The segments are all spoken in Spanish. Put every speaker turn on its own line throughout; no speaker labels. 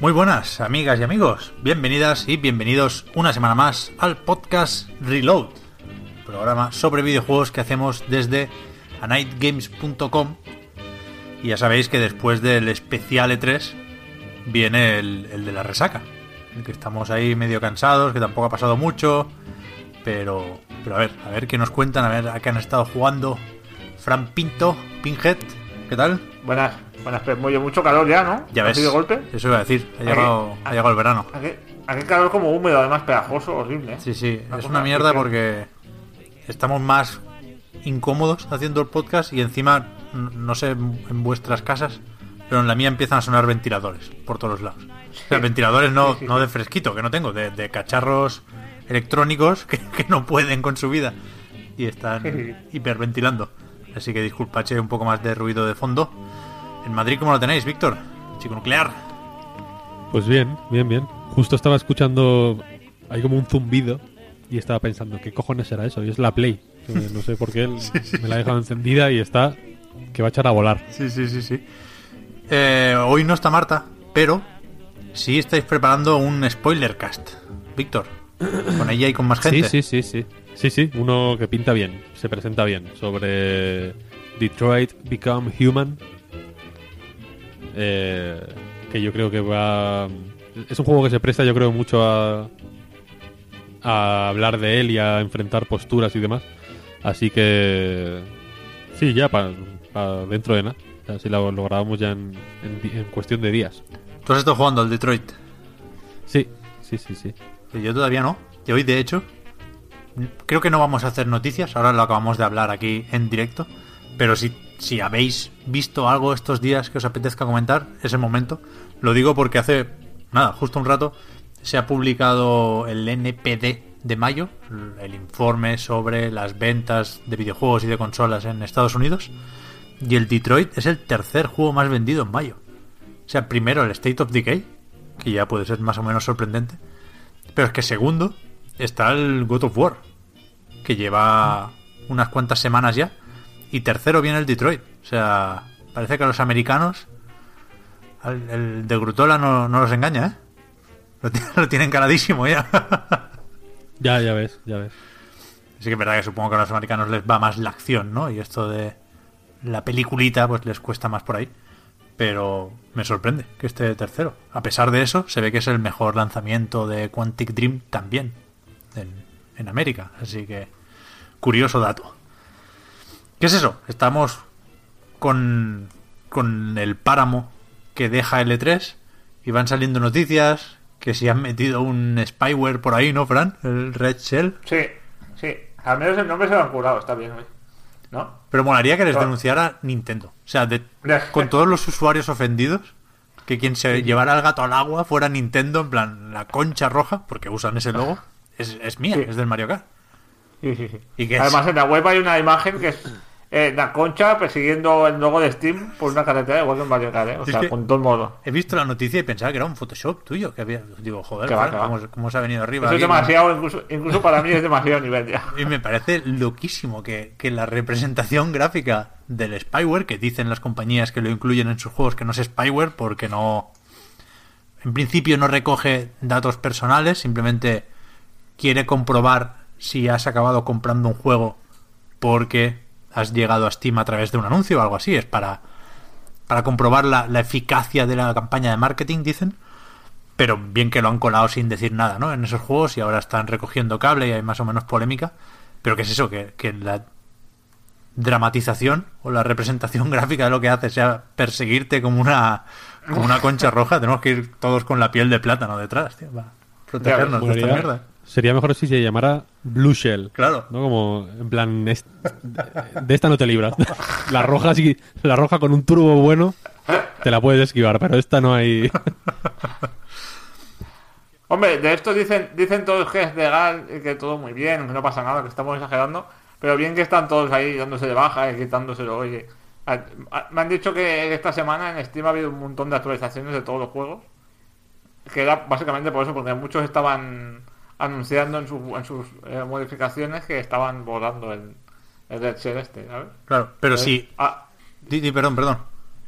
Muy buenas, amigas y amigos. Bienvenidas y bienvenidos una semana más al podcast Reload, programa sobre videojuegos que hacemos desde anightgames.com. Y ya sabéis que después del especial E3 viene el, el de la resaca. El que estamos ahí medio cansados, que tampoco ha pasado mucho. Pero, pero a ver, a ver qué nos cuentan, a ver a qué han estado jugando. Fran Pinto, Pinhead, ¿qué tal?
Buenas, pero muy- mucho calor ya, ¿no?
Ya ves.
¿Así de golpe?
Eso iba a decir, ha llegado, ha llegado el verano.
Aquí, calor como húmedo, además pegajoso, horrible. ¿eh?
Sí, sí,
Una
es una mierda
que-
porque estamos más incómodos haciendo el podcast y encima, no sé en vuestras casas, pero en la mía empiezan a sonar ventiladores por todos lados. O sea, ventiladores no,
Sí, sí,
no de fresquito, que no tengo, de, de cacharros electrónicos que, que no pueden con su vida y están hiperventilando. Así que disculpa, eché un poco más de ruido de fondo. En Madrid, ¿cómo lo tenéis, Víctor? Chico nuclear.
Pues bien, bien, bien. Justo estaba escuchando, hay como un zumbido y estaba pensando, ¿qué cojones será eso? Y es la Play. No sé por qué me la ha dejado encendida y está que va a echar a volar.
Sí, sí, sí, sí. Eh, hoy no está Marta, pero sí estáis preparando un spoiler cast. Víctor, con ella y con más gente.
Sí, sí, sí, sí. Sí, sí, uno que pinta bien, se presenta bien, sobre Detroit Become Human. Eh, que yo creo que va... Es un juego que se presta, yo creo, mucho a, a hablar de él y a enfrentar posturas y demás. Así que... Sí, ya para dentro de nada. Así lo, lo grabamos ya en, en cuestión de días.
Tú has estado jugando al Detroit.
Sí, sí, sí, sí.
que Yo todavía no. Y hoy, de hecho, creo que no vamos a hacer noticias. Ahora lo acabamos de hablar aquí en directo. Pero si, si habéis visto algo estos días que os apetezca comentar, es el momento. Lo digo porque hace, nada, justo un rato, se ha publicado el NPD de mayo, el informe sobre las ventas de videojuegos y de consolas en Estados Unidos. Y el Detroit es el tercer juego más vendido en mayo. O sea, primero el State of Decay, que ya puede ser más o menos sorprendente. Pero es que segundo está el God of War, que lleva unas cuantas semanas ya. Y tercero viene el Detroit. O sea, parece que a los americanos el de Grutola no, no los engaña, ¿eh? Lo tienen caladísimo ya.
Ya, ya ves, ya ves.
Así que es verdad que supongo que a los americanos les va más la acción, ¿no? Y esto de la peliculita pues les cuesta más por ahí. Pero me sorprende que esté tercero. A pesar de eso, se ve que es el mejor lanzamiento de Quantic Dream también en, en América. Así que curioso dato. ¿Qué es eso? Estamos con, con el páramo que deja L3 y van saliendo noticias que si han metido un spyware por ahí, ¿no, Fran? El Red Shell.
Sí, sí. Al menos el nombre se lo han curado, está bien hoy. ¿No?
Pero molaría que les
Claro.
denunciara Nintendo. O sea, de- con todos los usuarios ofendidos, que quien se llevara el gato al agua fuera Nintendo, en plan, la concha roja, porque usan ese logo, es, es mía,
Sí.
es del Mario Kart.
Sí, sí, sí.
¿Y qué es?
Además, en la web hay una imagen que es eh, la concha persiguiendo el logo de Steam por una carretera, igual que en Mario Kart, ¿eh? O
Es
sea, con todo modo.
He visto la noticia y pensaba que era un Photoshop tuyo, que había... Digo, joder,
va.
¿cómo, cómo se ha venido arriba?
Eso es demasiado, incluso, incluso para mí es demasiado nivel ya.
Y me parece loquísimo que, que la representación gráfica del spyware, que dicen las compañías que lo incluyen en sus juegos que no es spyware porque no... En principio no recoge datos personales, simplemente quiere comprobar si has acabado comprando un juego porque has llegado a Steam a través de un anuncio o algo así. Es para, para comprobar la, la eficacia de la campaña de marketing, dicen. Pero bien que lo han colado sin decir nada, ¿no? En esos juegos y ahora están recogiendo cable y hay más o menos polémica. Pero ¿qué es eso? Que, que la dramatización o la representación gráfica de lo que hace sea perseguirte como una como una concha roja. Tenemos que ir todos con la piel de plátano detrás, tío, para protegernos de esta mierda.
Sería mejor si se llamara Blue Shell.
Claro.
¿no? Como, en plan, es- de esta no te libras. La roja sí, la roja con un turbo bueno te la puedes esquivar, pero esta no hay...
Hombre, de esto dicen, dicen todos que es legal que todo muy bien, que no pasa nada, que estamos exagerando, pero bien que están todos ahí dándose de baja y quitándoselo, oye. A- a- Me han dicho que esta semana en Steam ha habido un montón de actualizaciones de todos los juegos, que era básicamente por eso, porque muchos estaban anunciando en, su- en sus eh, modificaciones que estaban volando el, el Dead este, ¿sabes?
Claro, pero
Eh,
sí.
ah,
Di, di, perdón, perdón.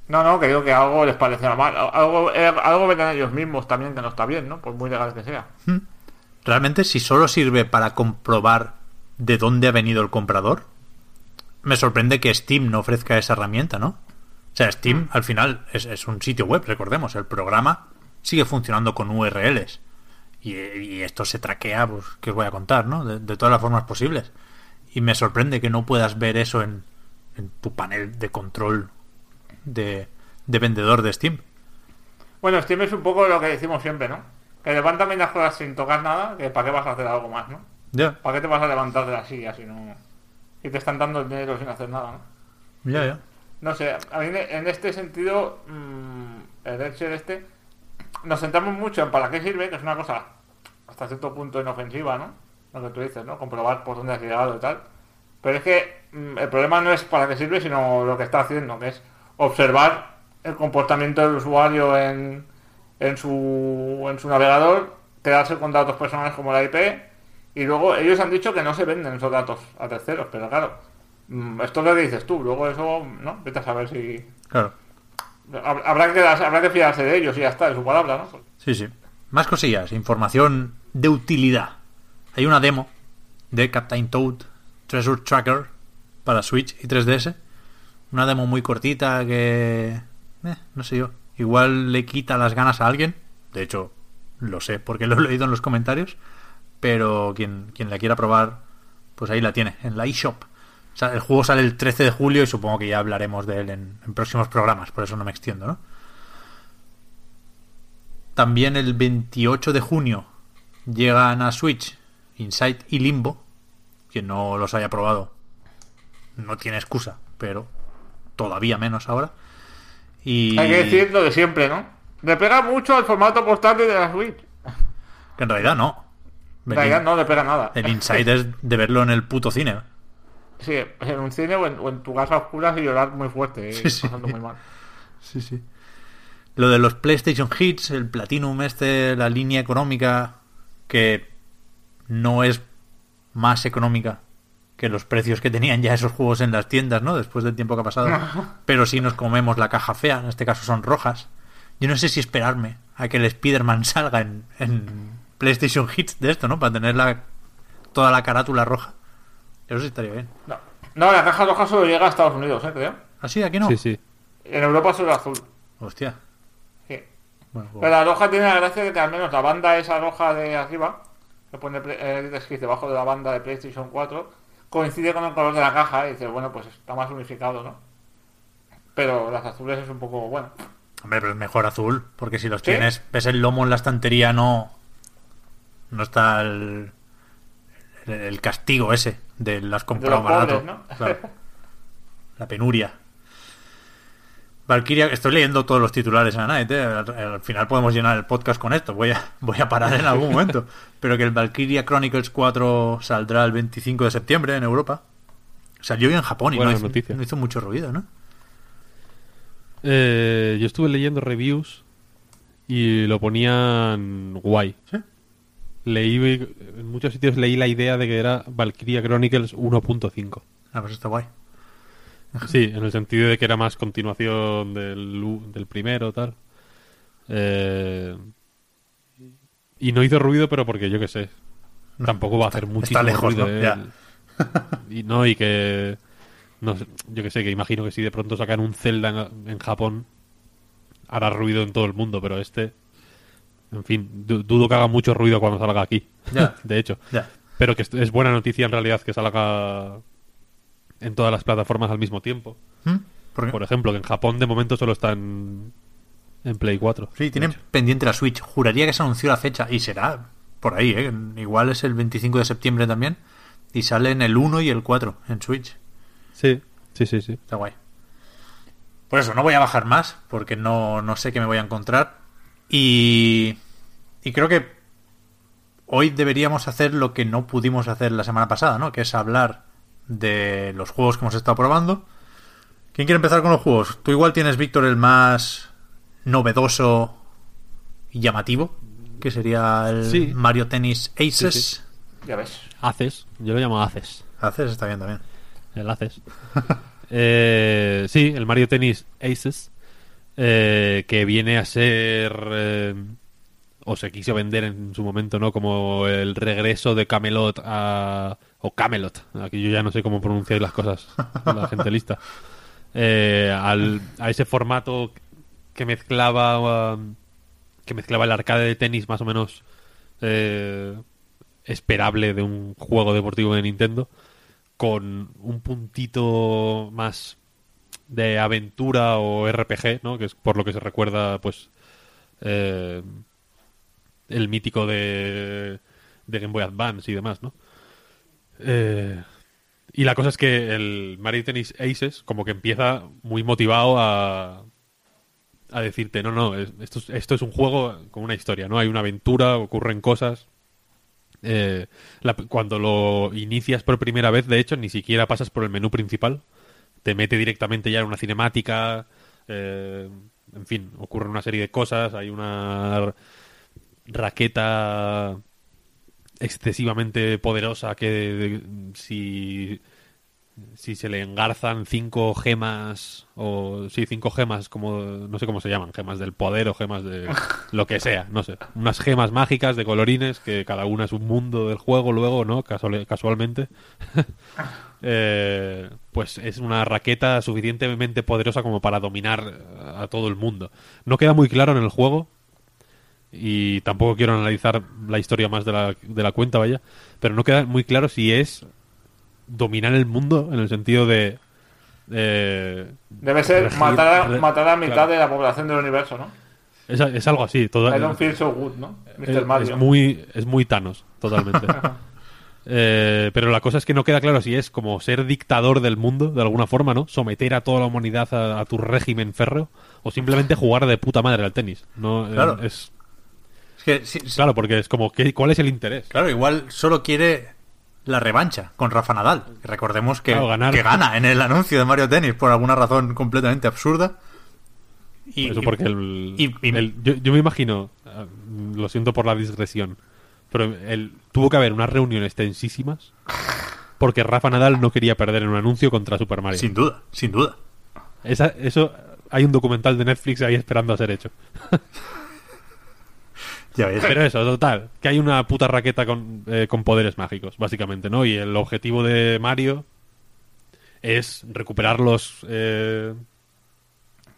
no, no, que digo que algo les parecerá mal. Algo, eh, algo verán ellos mismos también que no está bien, ¿no? Por muy legal que sea.
Realmente, si solo sirve para comprobar de dónde ha venido el comprador, me sorprende que Steam no ofrezca esa herramienta, ¿no? O sea, Steam al final es, es un sitio web, recordemos, el programa sigue funcionando con URLs. Y, y esto se traquea, pues, que os voy a contar, ¿no? De, de todas las formas posibles. Y me sorprende que no puedas ver eso en, en tu panel de control de, de vendedor de Steam.
Bueno, Steam es un poco lo que decimos siempre, ¿no? Que levántame las cosas sin tocar nada, que para qué vas a hacer algo más, ¿no?
Ya,
¿Para qué te vas a levantar de la silla si no... Si te están dando el dinero sin hacer nada, ¿no?
ya, ya.
No sé, a mí en este sentido, mm, el Excel este, nos centramos mucho en para qué sirve, que es una cosa hasta cierto punto inofensiva, ¿no? Lo que tú dices, ¿no? Comprobar por dónde has llegado y tal. Pero es que mm, el problema no es para qué sirve, sino lo que está haciendo, que es observar el comportamiento del usuario en, en, su, en su navegador, quedarse con datos personales como la IP, y luego ellos han dicho que no se venden esos datos a terceros, pero claro, mm, esto es lo que dices tú, luego eso, ¿no? Vete a saber si...
Claro.
Hab- Habrá que, habrá que fiarse de ellos y ya está, de su palabra, ¿no?
Sí, sí. Más cosillas, información de utilidad. Hay una demo de Captain Toad Treasure Tracker para Switch y 3DS. Una demo muy cortita que... eh, no sé yo. Igual le quita las ganas a alguien. De hecho, lo sé porque lo he leído en los comentarios. Pero quien, quien la quiera probar, pues ahí la tiene, en la eShop. Sea, el juego sale el 13 de julio y supongo que ya hablaremos de él en, en próximos programas, por eso no me extiendo, ¿no? También el 28 de junio llegan a Switch Inside y Limbo. Quien no los haya probado no tiene excusa, pero todavía menos ahora. Y
Hay que decir lo de siempre, ¿no? Le pega mucho al formato portátil de la Switch.
que en realidad no.
En realidad no le pega nada.
El Inside es de verlo en el puto cine.
Sí, en un cine o en, o en tu casa a oscuras y llorar muy fuerte, y
Sí, sí.
pasando muy mal.
Sí, sí. Lo de los PlayStation Hits, el Platinum este, la línea económica, que no es más económica que los precios que tenían ya esos juegos en las tiendas, ¿no? Después del tiempo que ha pasado. Pero sí nos comemos la caja fea, en este caso son rojas. Yo no sé si esperarme a que el Spider-Man salga en, en PlayStation Hits de esto, ¿no? Para tener la, toda la carátula roja. Eso sí estaría bien.
No. no, la caja roja solo llega a Estados Unidos, ¿eh? Creo.
¿Así? ¿Aquí no?
Sí, sí.
En Europa solo azul.
Hostia.
Sí.
Bueno, pues-
Pero la roja tiene la gracia de que al menos la banda esa roja de arriba, que pone Play- eh, debajo de la banda de PlayStation 4, coincide con el color de la caja y dices, bueno, pues está más unificado, ¿no? Pero las azules es un poco, bueno.
Hombre, pero es mejor azul, porque si los
¿Sí?
tienes, ves el lomo en la estantería, no. No está el. El, castigo ese de las comprado
los
barato.
pobres, ¿no?
Claro. La penuria. Valkyria, estoy leyendo todos los titulares en Night, ¿eh? al, al final podemos llenar el podcast con esto. Voy a, voy a parar en algún momento. Pero que el Valkyria Chronicles 4 saldrá el 25 de septiembre en Europa. Salió en Japón y no hizo, no hizo mucho ruido, ¿no?
Eh, yo estuve leyendo reviews y lo ponían guay.
¿Sí?
Leí, en muchos sitios leí la idea de que era Valkyria Chronicles 1.5.
Ah, pues está guay.
Sí, en el sentido de que era más continuación del, del primero, tal. Eh, y no hizo ruido, pero porque yo qué sé. Tampoco va a hacer muchísimo
lejos,
ruido.
¿no?
¿eh?
Ya.
Y no, y que. No sé, yo que sé, que imagino que si de pronto sacan un Zelda en, en Japón, hará ruido en todo el mundo, pero este. En fin, du- dudo que haga mucho ruido cuando salga aquí.
Ya.
de hecho.
Ya.
Pero que es- es buena noticia en realidad que salga en todas las plataformas al mismo tiempo.
¿Mm? ¿Por qué?
Por ejemplo, que en Japón de momento solo está en, en Play 4.
Sí, tienen pendiente la Switch. Juraría que se anunció la fecha y será por ahí, ¿eh? Igual es el 25 de septiembre también. Y salen el 1 y el 4 en Switch.
Sí, sí, sí, sí.
Está guay. Por eso, no voy a bajar más, porque no, no sé qué me voy a encontrar. Y, y creo que hoy deberíamos hacer lo que no pudimos hacer la semana pasada, ¿no? Que es hablar de los juegos que hemos estado probando. ¿Quién quiere empezar con los juegos? Tú igual tienes, Víctor, el más novedoso y llamativo, que sería el
Sí.
Mario Tennis Aces.
Sí, sí.
Ya ves.
Haces, yo lo llamo Haces.
Haces está bien también.
El Haces. Eh, sí, el Mario Tennis Aces, eh, que viene a ser, eh, o se quiso vender en su momento, ¿no? Como el regreso de Camelot a... o Camelot, aquí yo ya no sé cómo pronunciar las cosas, la gente lista. Eh, al- a ese formato que mezclaba um, que mezclaba el arcade de tenis más o menos eh, esperable de un juego deportivo de Nintendo con un puntito más de aventura o RPG, ¿no? Que es por lo que se recuerda, pues, eh, el mítico de, de Game Boy Advance y demás, ¿no? Eh, y la cosa es que el Mario Tennis Aces como que empieza muy motivado a, a decirte, no, no, es- esto, es- esto es un juego con una historia, ¿no? Hay una aventura, ocurren cosas. Eh, cuando lo inicias por primera vez, de hecho, ni siquiera pasas por el menú principal. Te mete directamente ya en una cinemática. eh, en fin, ocurren una serie de cosas. Hay una raqueta excesivamente poderosa que de- si si se le engarzan cinco gemas o sí cinco gemas como no sé cómo se llaman gemas del poder o gemas de lo que sea no sé unas gemas mágicas de colorines que cada una es un mundo del juego luego no Casual- casualmente Eh, pues es una raqueta suficientemente poderosa como para dominar a todo el mundo no queda muy claro en el juego y tampoco quiero analizar la historia más de la, de la cuenta, vaya, pero no queda muy claro si es dominar el mundo en el sentido de... eh,
Debe ser
regir-
matar a,
re-
matar a mitad
claro.
de la población del universo, ¿no?
es, es algo así, todo,
I don't feel so good, ¿no? Mr.
es,
Mario.
es muy, es muy Thanos, totalmente. Eh, pero la cosa es que no queda claro si es como ser dictador del mundo, de alguna forma, ¿no? Someter a toda la humanidad a, a tu régimen férreo, o simplemente jugar de puta madre al tenis. No, Eh,
Claro.
es,
Es que, sí, sí,
claro, porque es como, ¿qué, ¿cuál es el interés?
Claro, igual solo quiere la revancha con Rafa Nadal. Recordemos que,
Claro,
que gana en el anuncio de Mario Tennis por alguna razón completamente absurda. Y,
Eso porque el,
y- y-
el- yo, yo me imagino, ah, lo siento por la digresión, pero el, tuvo que haber unas reuniones tensísimas porque Rafa Nadal no quería perder en un anuncio contra Super Mario.
sin duda, sin duda.
Esa- eso hay un documental de Netflix ahí esperando a ser hecho.
Ya ves.
Pero eso, total, que hay una puta raqueta con, eh, con poderes mágicos, básicamente, ¿no? Y el objetivo de Mario es recuperar los eh,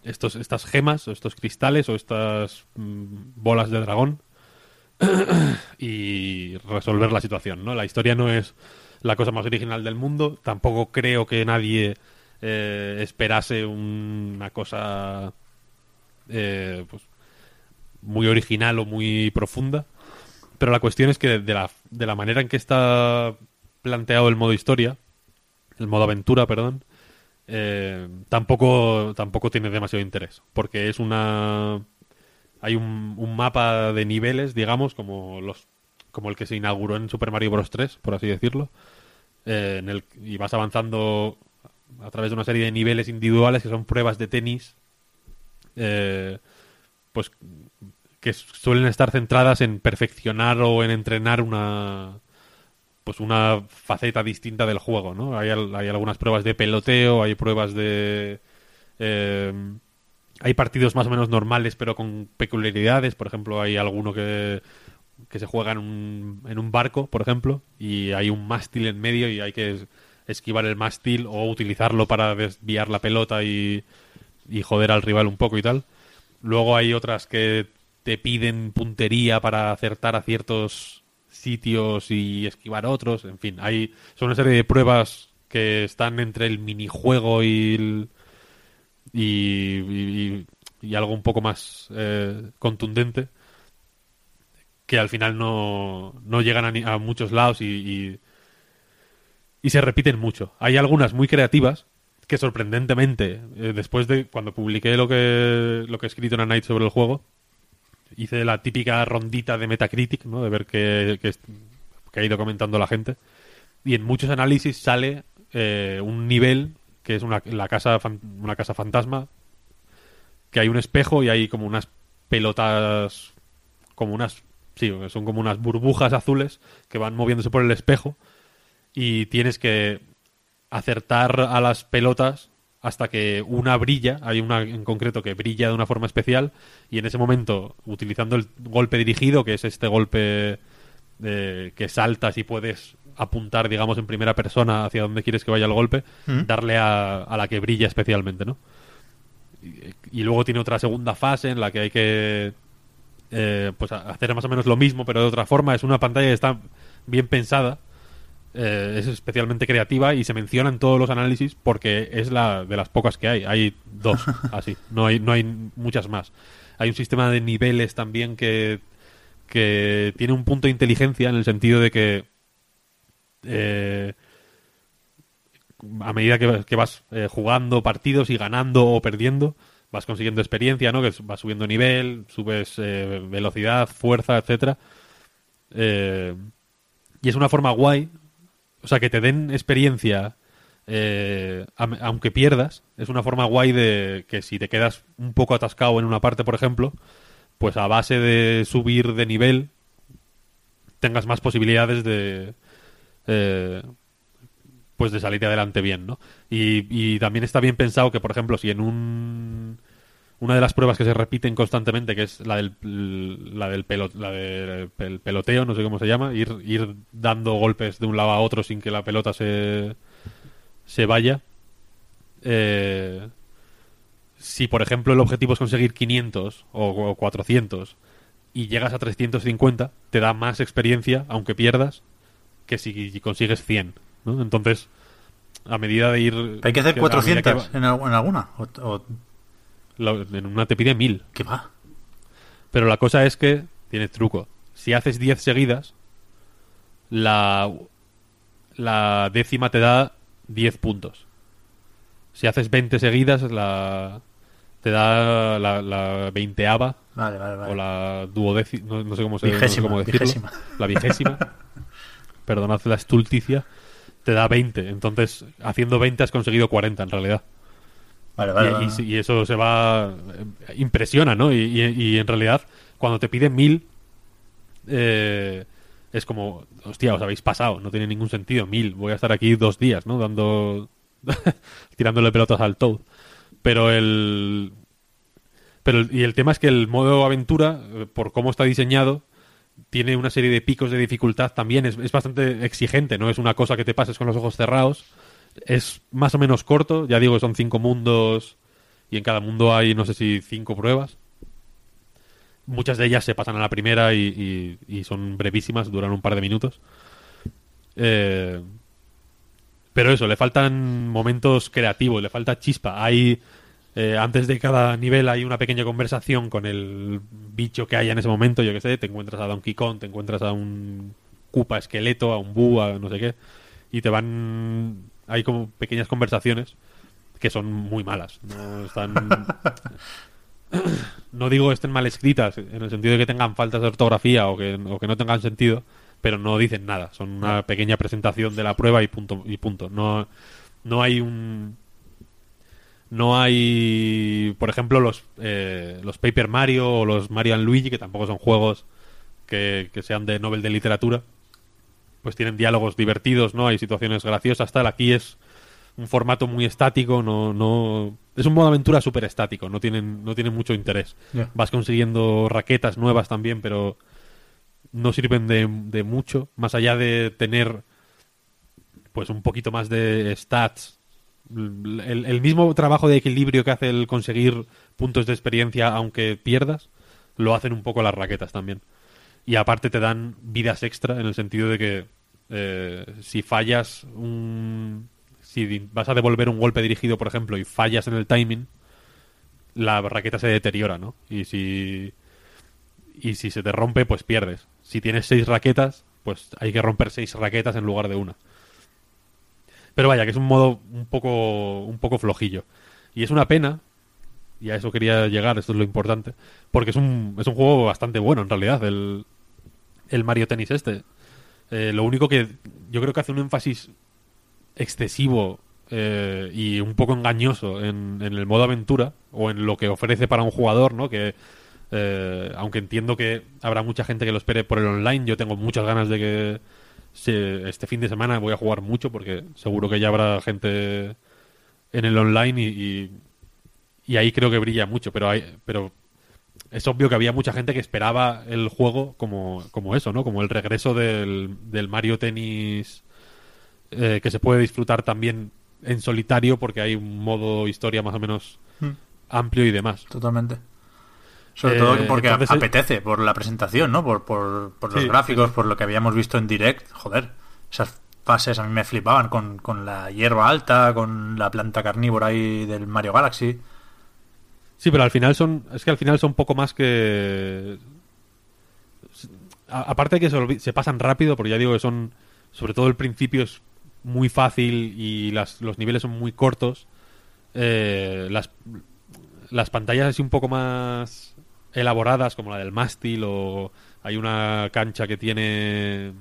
estos, estas gemas, o estos cristales, o estas mm, bolas de dragón y resolver la situación, ¿no? La historia no es la cosa más original del mundo, tampoco creo que nadie eh, esperase un- una cosa eh, pues muy original o muy profunda. Pero la cuestión es que de la, de la manera en que está planteado el modo historia, el modo aventura, perdón, eh, tampoco, tampoco tiene demasiado interés. Porque es una. Hay un, un mapa de niveles, digamos, como los como el que se inauguró en Super Mario Bros. 3, por así decirlo. eh, en el, y vas avanzando a través de una serie de niveles individuales que son pruebas de tenis. eh, pues que suelen estar centradas en perfeccionar o en entrenar una pues una faceta distinta del juego, ¿no? Hay, hay algunas pruebas de peloteo, hay pruebas de eh, hay partidos más o menos normales pero con peculiaridades, por ejemplo, hay alguno que que se juega en un, en un barco, por ejemplo, y hay un mástil en medio y hay que es- esquivar el mástil o utilizarlo para desviar la pelota y, y joder al rival un poco y tal. Luego hay otras que te piden puntería para acertar a ciertos sitios y esquivar otros. En fin, hay son una serie de pruebas que están entre el minijuego y el- y, y- y algo un poco más eh, contundente que al final no, no llegan a, ni- a muchos lados y, y, se repiten mucho. Hay algunas muy creativas que sorprendentemente, eh, después de cuando publiqué lo que, lo que he escrito en A sobre el juego, hice la típica rondita de Metacritic, ¿no? de ver qué, qué ha ido comentando la gente. Y en muchos análisis sale eh, un nivel que es una, la casa, una casa fantasma, que hay un espejo y hay como unas pelotas, como unas, sí, son como unas burbujas azules que van moviéndose por el espejo y tienes que acertar a las pelotas hasta que una brilla, hay una en concreto que brilla de una forma especial y en ese momento, utilizando el golpe dirigido, que es este golpe de- que saltas y puedes apuntar, digamos, en primera persona hacia donde quieres que vaya el golpe, darle a, a la que brilla especialmente, ¿no? Y, y luego tiene otra segunda fase en la que hay que eh, pues hacer más o menos lo mismo, pero de otra forma. Es una pantalla que está bien pensada, eh, es especialmente creativa y se menciona en todos los análisis porque es la de las pocas que hay. Hay dos, así, no hay, no hay muchas más. Hay un sistema de niveles también que, que tiene un punto de inteligencia en el sentido de que eh, a medida que, vas eh, jugando partidos y ganando o perdiendo, vas consiguiendo experiencia, ¿no? Que vas subiendo nivel, subes eh, velocidad, fuerza, etcétera. Eh, y es una forma guay, o sea, que te den experiencia, eh, aunque pierdas, es una forma guay de que si te quedas un poco atascado en una parte, por ejemplo, pues a base de subir de nivel, tengas más posibilidades de, eh, pues de salir adelante bien, ¿no? Y, también está bien pensado que, por ejemplo, si en un una de las pruebas que se repiten constantemente, que es la del la del la del pel- peloteo, no sé cómo se llama, ir ir dando golpes de un lado a otro sin que la pelota se se vaya. Eh, si, por ejemplo, el objetivo es conseguir 500 o, o 400 y llegas a 350, te da más experiencia, aunque pierdas, que si consigues 100. ¿no? Entonces, a medida de ir...
Hay que hacer
a medida
400
va-
en, al- en alguna. O, o-
lo- en una te pide 1000.
¿Qué va?
Pero la cosa es que tiene truco. Si haces 10 seguidas, la, la décima te da 10 puntos. Si haces 20 seguidas, la, te da la, la veinteava
Vale, vale, vale.
o la duodécima, no, no sé cómo se no sé cómo decirlo.
vigésima.
La vigésima. Perdonad la estulticia. Te da 20. Entonces, haciendo 20 has conseguido 40 en realidad.
Vale, vale,
Y-
vale.
y, si- y eso se va. Impresiona, ¿no? Y, en realidad, cuando te piden mil, eh, es como, hostia, os habéis pasado, no tiene ningún sentido. Mil, voy a estar aquí dos días, ¿no? Dando. tirándole pelotas al Toad. Pero el. Pero y el tema es que el modo aventura, eh, por cómo está diseñado, tiene una serie de picos de dificultad también. Es, es bastante exigente, no es una cosa que te pases con los ojos cerrados. Es más o menos corto, ya digo, son cinco mundos y en cada mundo hay, no sé si cinco pruebas. Muchas de ellas se pasan a la primera y, y- y son brevísimas, duran un par de minutos. Eh, pero eso, le faltan momentos creativos, le falta chispa. Hay eh, antes de cada nivel hay una pequeña conversación con el bicho que haya en ese momento, yo que sé, te encuentras a Donkey Kong, te encuentras a un Koopa esqueleto, a un Boo, a no sé qué, y te van... Hay como pequeñas conversaciones que son muy malas, no están... no digo que estén mal escritas, en el sentido de que tengan faltas de ortografía o que, o que no tengan sentido, pero no dicen nada, son una pequeña presentación de la prueba y punto. Y punto. No, no hay un no hay, por ejemplo, los, eh, los Paper Mario o los Mario and Luigi, que tampoco son juegos que, que sean de Nobel de literatura, pues tienen diálogos divertidos, ¿no? Hay situaciones graciosas, tal. Aquí es un formato muy estático, no, no... Es un modo aventura súper estático, no tienen, no tienen mucho interés. Vas consiguiendo raquetas nuevas también, pero no sirven de, de mucho, más allá de tener pues un poquito más de stats. El, mismo trabajo de equilibrio que hace el conseguir puntos de experiencia aunque pierdas, lo hacen un poco las raquetas también. Y aparte te dan vidas extra en el sentido de que eh, si fallas un... Si vas a devolver un golpe dirigido, por ejemplo, y fallas en el timing, la raqueta se deteriora, ¿no? Y si y si se te rompe, pues pierdes. Si tienes seis raquetas, pues hay que romper seis raquetas en lugar de una. Pero vaya, que es un modo un poco un poco flojillo. Y es una pena, y a eso quería llegar, esto es lo importante, porque es un, es un juego bastante bueno en realidad, el, el Mario Tennis este. Eh, lo único que yo creo que hace un énfasis excesivo eh, y un poco engañoso en, en el modo aventura o en lo que ofrece para un jugador, ¿no? Que eh, aunque entiendo que habrá mucha gente que lo espere por el online, yo tengo muchas ganas de que este fin de semana voy a jugar mucho porque seguro que ya habrá gente en el online y, y, y ahí creo que brilla mucho, pero hay, pero es obvio que había mucha gente que esperaba el juego como, como eso, ¿no? Como el regreso del, del Mario Tennis eh, que se puede disfrutar también en solitario porque hay un modo historia más o menos
Hmm.
amplio y demás.
Totalmente. Sobre
Eh,
todo porque
entonces, eh,
apetece por la presentación, ¿no? Por, por, por los
Sí,
gráficos, por lo que habíamos visto en direct. Joder, esas fases a mí me flipaban con, con la hierba alta, con la planta carnívora ahí del Mario Galaxy.
Sí, pero al final son. Es que al final son poco más que. a- aparte de que se pasan rápido, porque ya digo que son. Sobre todo el principio es muy fácil y las, los niveles son muy cortos. eh, las, las pantallas así un poco más elaboradas, como la del mástil, o hay una cancha que tiene.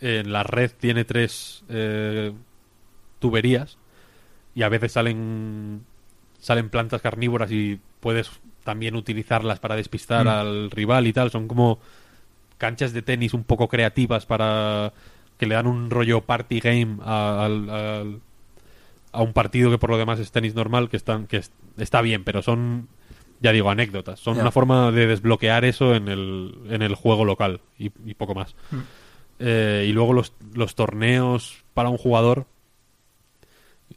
En la red tiene tres eh, tuberías y a veces salen salen plantas carnívoras y puedes también utilizarlas para despistar
Mm.
al rival y tal. Son como canchas de tenis un poco creativas para que le dan un rollo party game a, a un partido que por lo demás es tenis normal, que están que es- está bien, pero son ya digo anécdotas. Son una forma de desbloquear eso en el, en el juego local y, y poco más. Eh, y luego los, los torneos para un jugador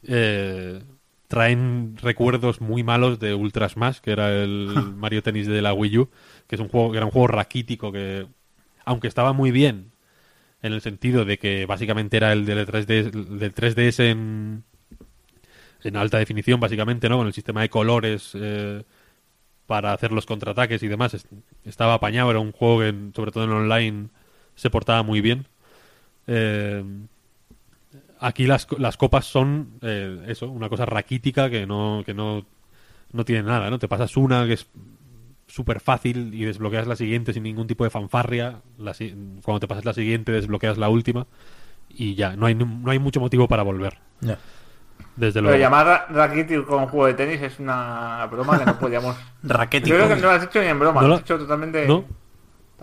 eh, traen recuerdos muy malos de Ultra Smash, que era el Mario Tennis de la Wii U, que es un juego que era un juego raquítico que aunque estaba muy bien en el sentido de que básicamente era el del 3DS, del 3DS en en alta definición básicamente, ¿no? Con el sistema de colores eh, para hacer los contraataques y demás, es- estaba apañado, era un juego que sobre todo en online se portaba muy bien. Eh, aquí las, las copas son eh, eso, una cosa raquítica que no, que no, no tiene nada, ¿no? Te pasas una que es súper fácil y desbloqueas la siguiente sin ningún tipo de fanfarria. Cuando te pasas la siguiente desbloqueas la última y ya, no hay, no hay mucho motivo para volver. Desde
Pero llamar ra- Rakitic con juego de tenis es una broma que no podíamos.
Raquético.
Yo creo que no lo has hecho ni en broma,
No
lo has hecho totalmente.
No,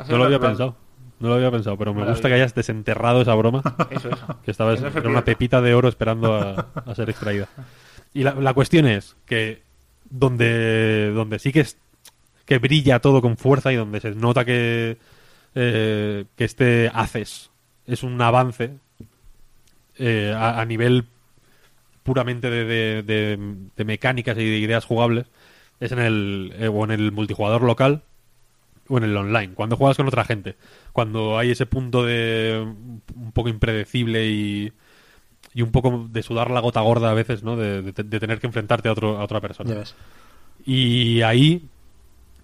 no lo había
natural.
pensado. No lo había pensado, pero me
Maravilla.
gusta que hayas desenterrado esa broma.
Eso, eso.
que estaba
Que no se
era una pepita de oro esperando a, a ser extraída. Y la, la cuestión es que donde, donde sí que es que brilla todo con fuerza y donde se nota que, eh, que este haces es un avance eh, a, a nivel puramente de, de- de- de mecánicas y de ideas jugables es en el eh, o en el multijugador local o en el online, cuando juegas con otra gente, cuando hay ese punto de un poco impredecible y, y un poco de sudar la gota gorda a veces, ¿no? De, tener que enfrentarte a, otro, a otra persona. Y ahí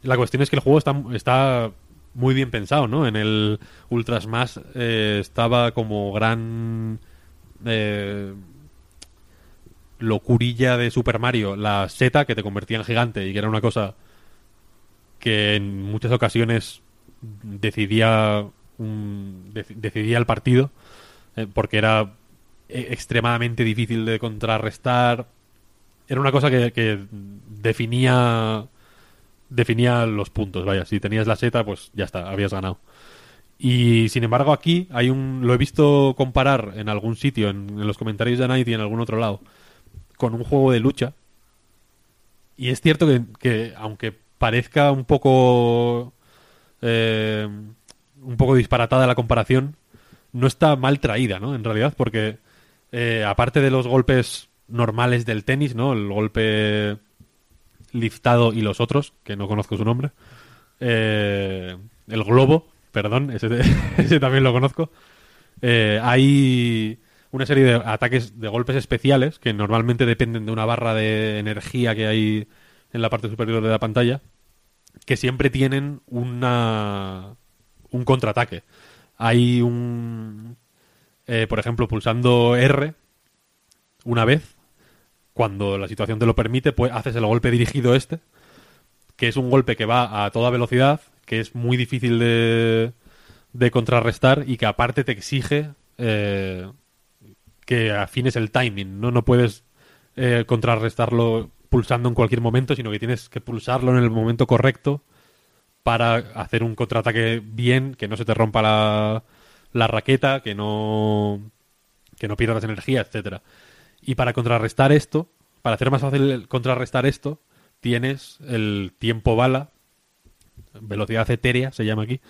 la cuestión es que el juego está, está muy bien pensado, ¿no? En el Ultra Smash eh, estaba como gran eh, locurilla de Super Mario la seta que te convertía en gigante y que era una cosa que en muchas ocasiones decidía decidía el partido eh, porque era eh, extremadamente difícil de contrarrestar. Era una cosa que, definía definía los puntos vaya si tenías la seta pues ya está habías ganado. Y sin embargo aquí hay un lo he visto comparar en algún sitio en, en los comentarios de Night y en algún otro lado con un juego de lucha. Y es cierto que, que aunque parezca un poco eh, un poco disparatada la comparación no está mal traída no en realidad porque eh, aparte de los golpes normales del tenis no el golpe liftado y los otros que no conozco su nombre eh, el globo perdón ese, también lo conozco eh, una serie de ataques de golpes especiales que normalmente dependen de una barra de energía que hay en la parte superior de la pantalla que siempre tienen una un contraataque. Hay un eh, por ejemplo, pulsando R una vez, cuando la situación te lo permite, pues haces el golpe dirigido este, que es un golpe que va a toda velocidad, que es muy difícil de, de contrarrestar y que aparte te exige eh, que afines el timing, ¿no? No puedes eh, contrarrestarlo pulsando en cualquier momento, sino que tienes que pulsarlo en el momento correcto para hacer un contraataque bien, que no se te rompa la, la raqueta, que no que no pierdas energía, etcétera. Y para contrarrestar esto, para hacer más fácil contrarrestar esto, tienes el tiempo bala, velocidad etérea se llama aquí,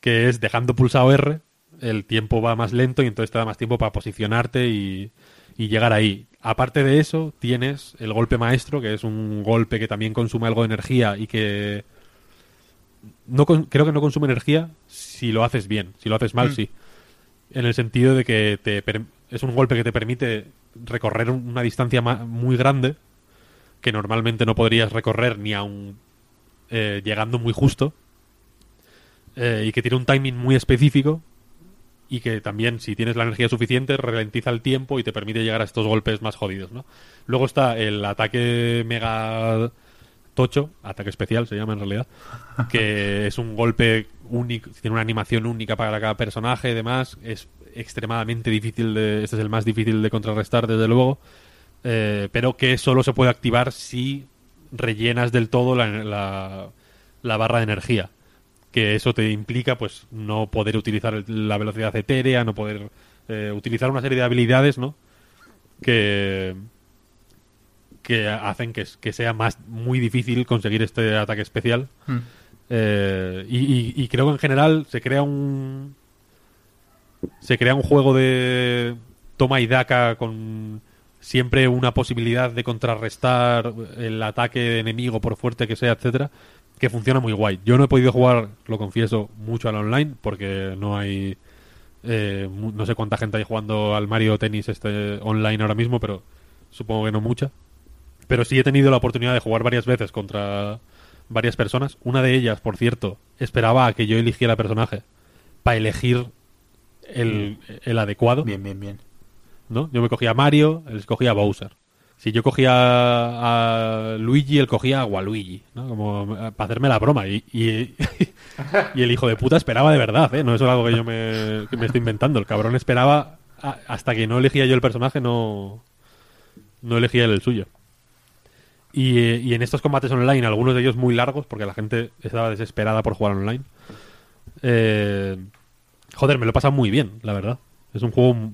que es dejando pulsado R, el tiempo va más lento y entonces te da más tiempo para posicionarte y, y llegar ahí. Aparte de eso, tienes el golpe maestro, que es un golpe que también consume algo de energía y que no con- creo que no consume energía si lo haces bien, si lo haces mal sí. En el sentido de que te es un golpe que te permite recorrer un- una distancia muy grande que normalmente no podrías recorrer ni aun eh, llegando muy justo eh, y que tiene un timing muy específico y que también si tienes la energía suficiente ralentiza el tiempo y te permite llegar a estos golpes más jodidos, ¿no? Luego está el ataque mega tocho, ataque especial se llama en realidad, que es un golpe único, tiene una animación única para cada personaje y demás, es extremadamente difícil de, este es el más difícil de contrarrestar desde luego, eh, pero que solo se puede activar si rellenas del todo la, la- la barra de energía que eso te implica pues no poder utilizar la velocidad etérea, no poder eh, utilizar una serie de habilidades, ¿no? Que que hacen que, que sea más muy difícil conseguir este ataque especial.
Mm.
Eh, y, y- y creo que en general se crea un se crea un juego de toma y daca con siempre una posibilidad de contrarrestar el ataque enemigo por fuerte que sea, etcétera, que funciona muy guay. Yo no he podido jugar, lo confieso, mucho al online porque no hay eh, no sé cuánta gente hay jugando al Mario Tennis este online ahora mismo, pero supongo que no mucha. Pero sí he tenido la oportunidad de jugar varias veces contra varias personas. Una de ellas, por cierto, esperaba a que yo eligiera personaje para elegir el, el adecuado.
Bien, bien, bien.
¿no? Yo me cogía a Mario, él escogía a Bowser. Si yo cogía a Luigi, él cogía a Waluigi, ¿no? Como eh, para hacerme la broma. Y, y, el hijo de puta esperaba de verdad, ¿eh? No es algo que yo me, que me estoy inventando. El cabrón esperaba hasta que no elegía yo el personaje, no, no elegía el suyo. Y, eh, y en estos combates online, algunos de ellos muy largos, porque la gente estaba desesperada por jugar online. eh, joder, me lo he pasado muy bien, la verdad. Es un juego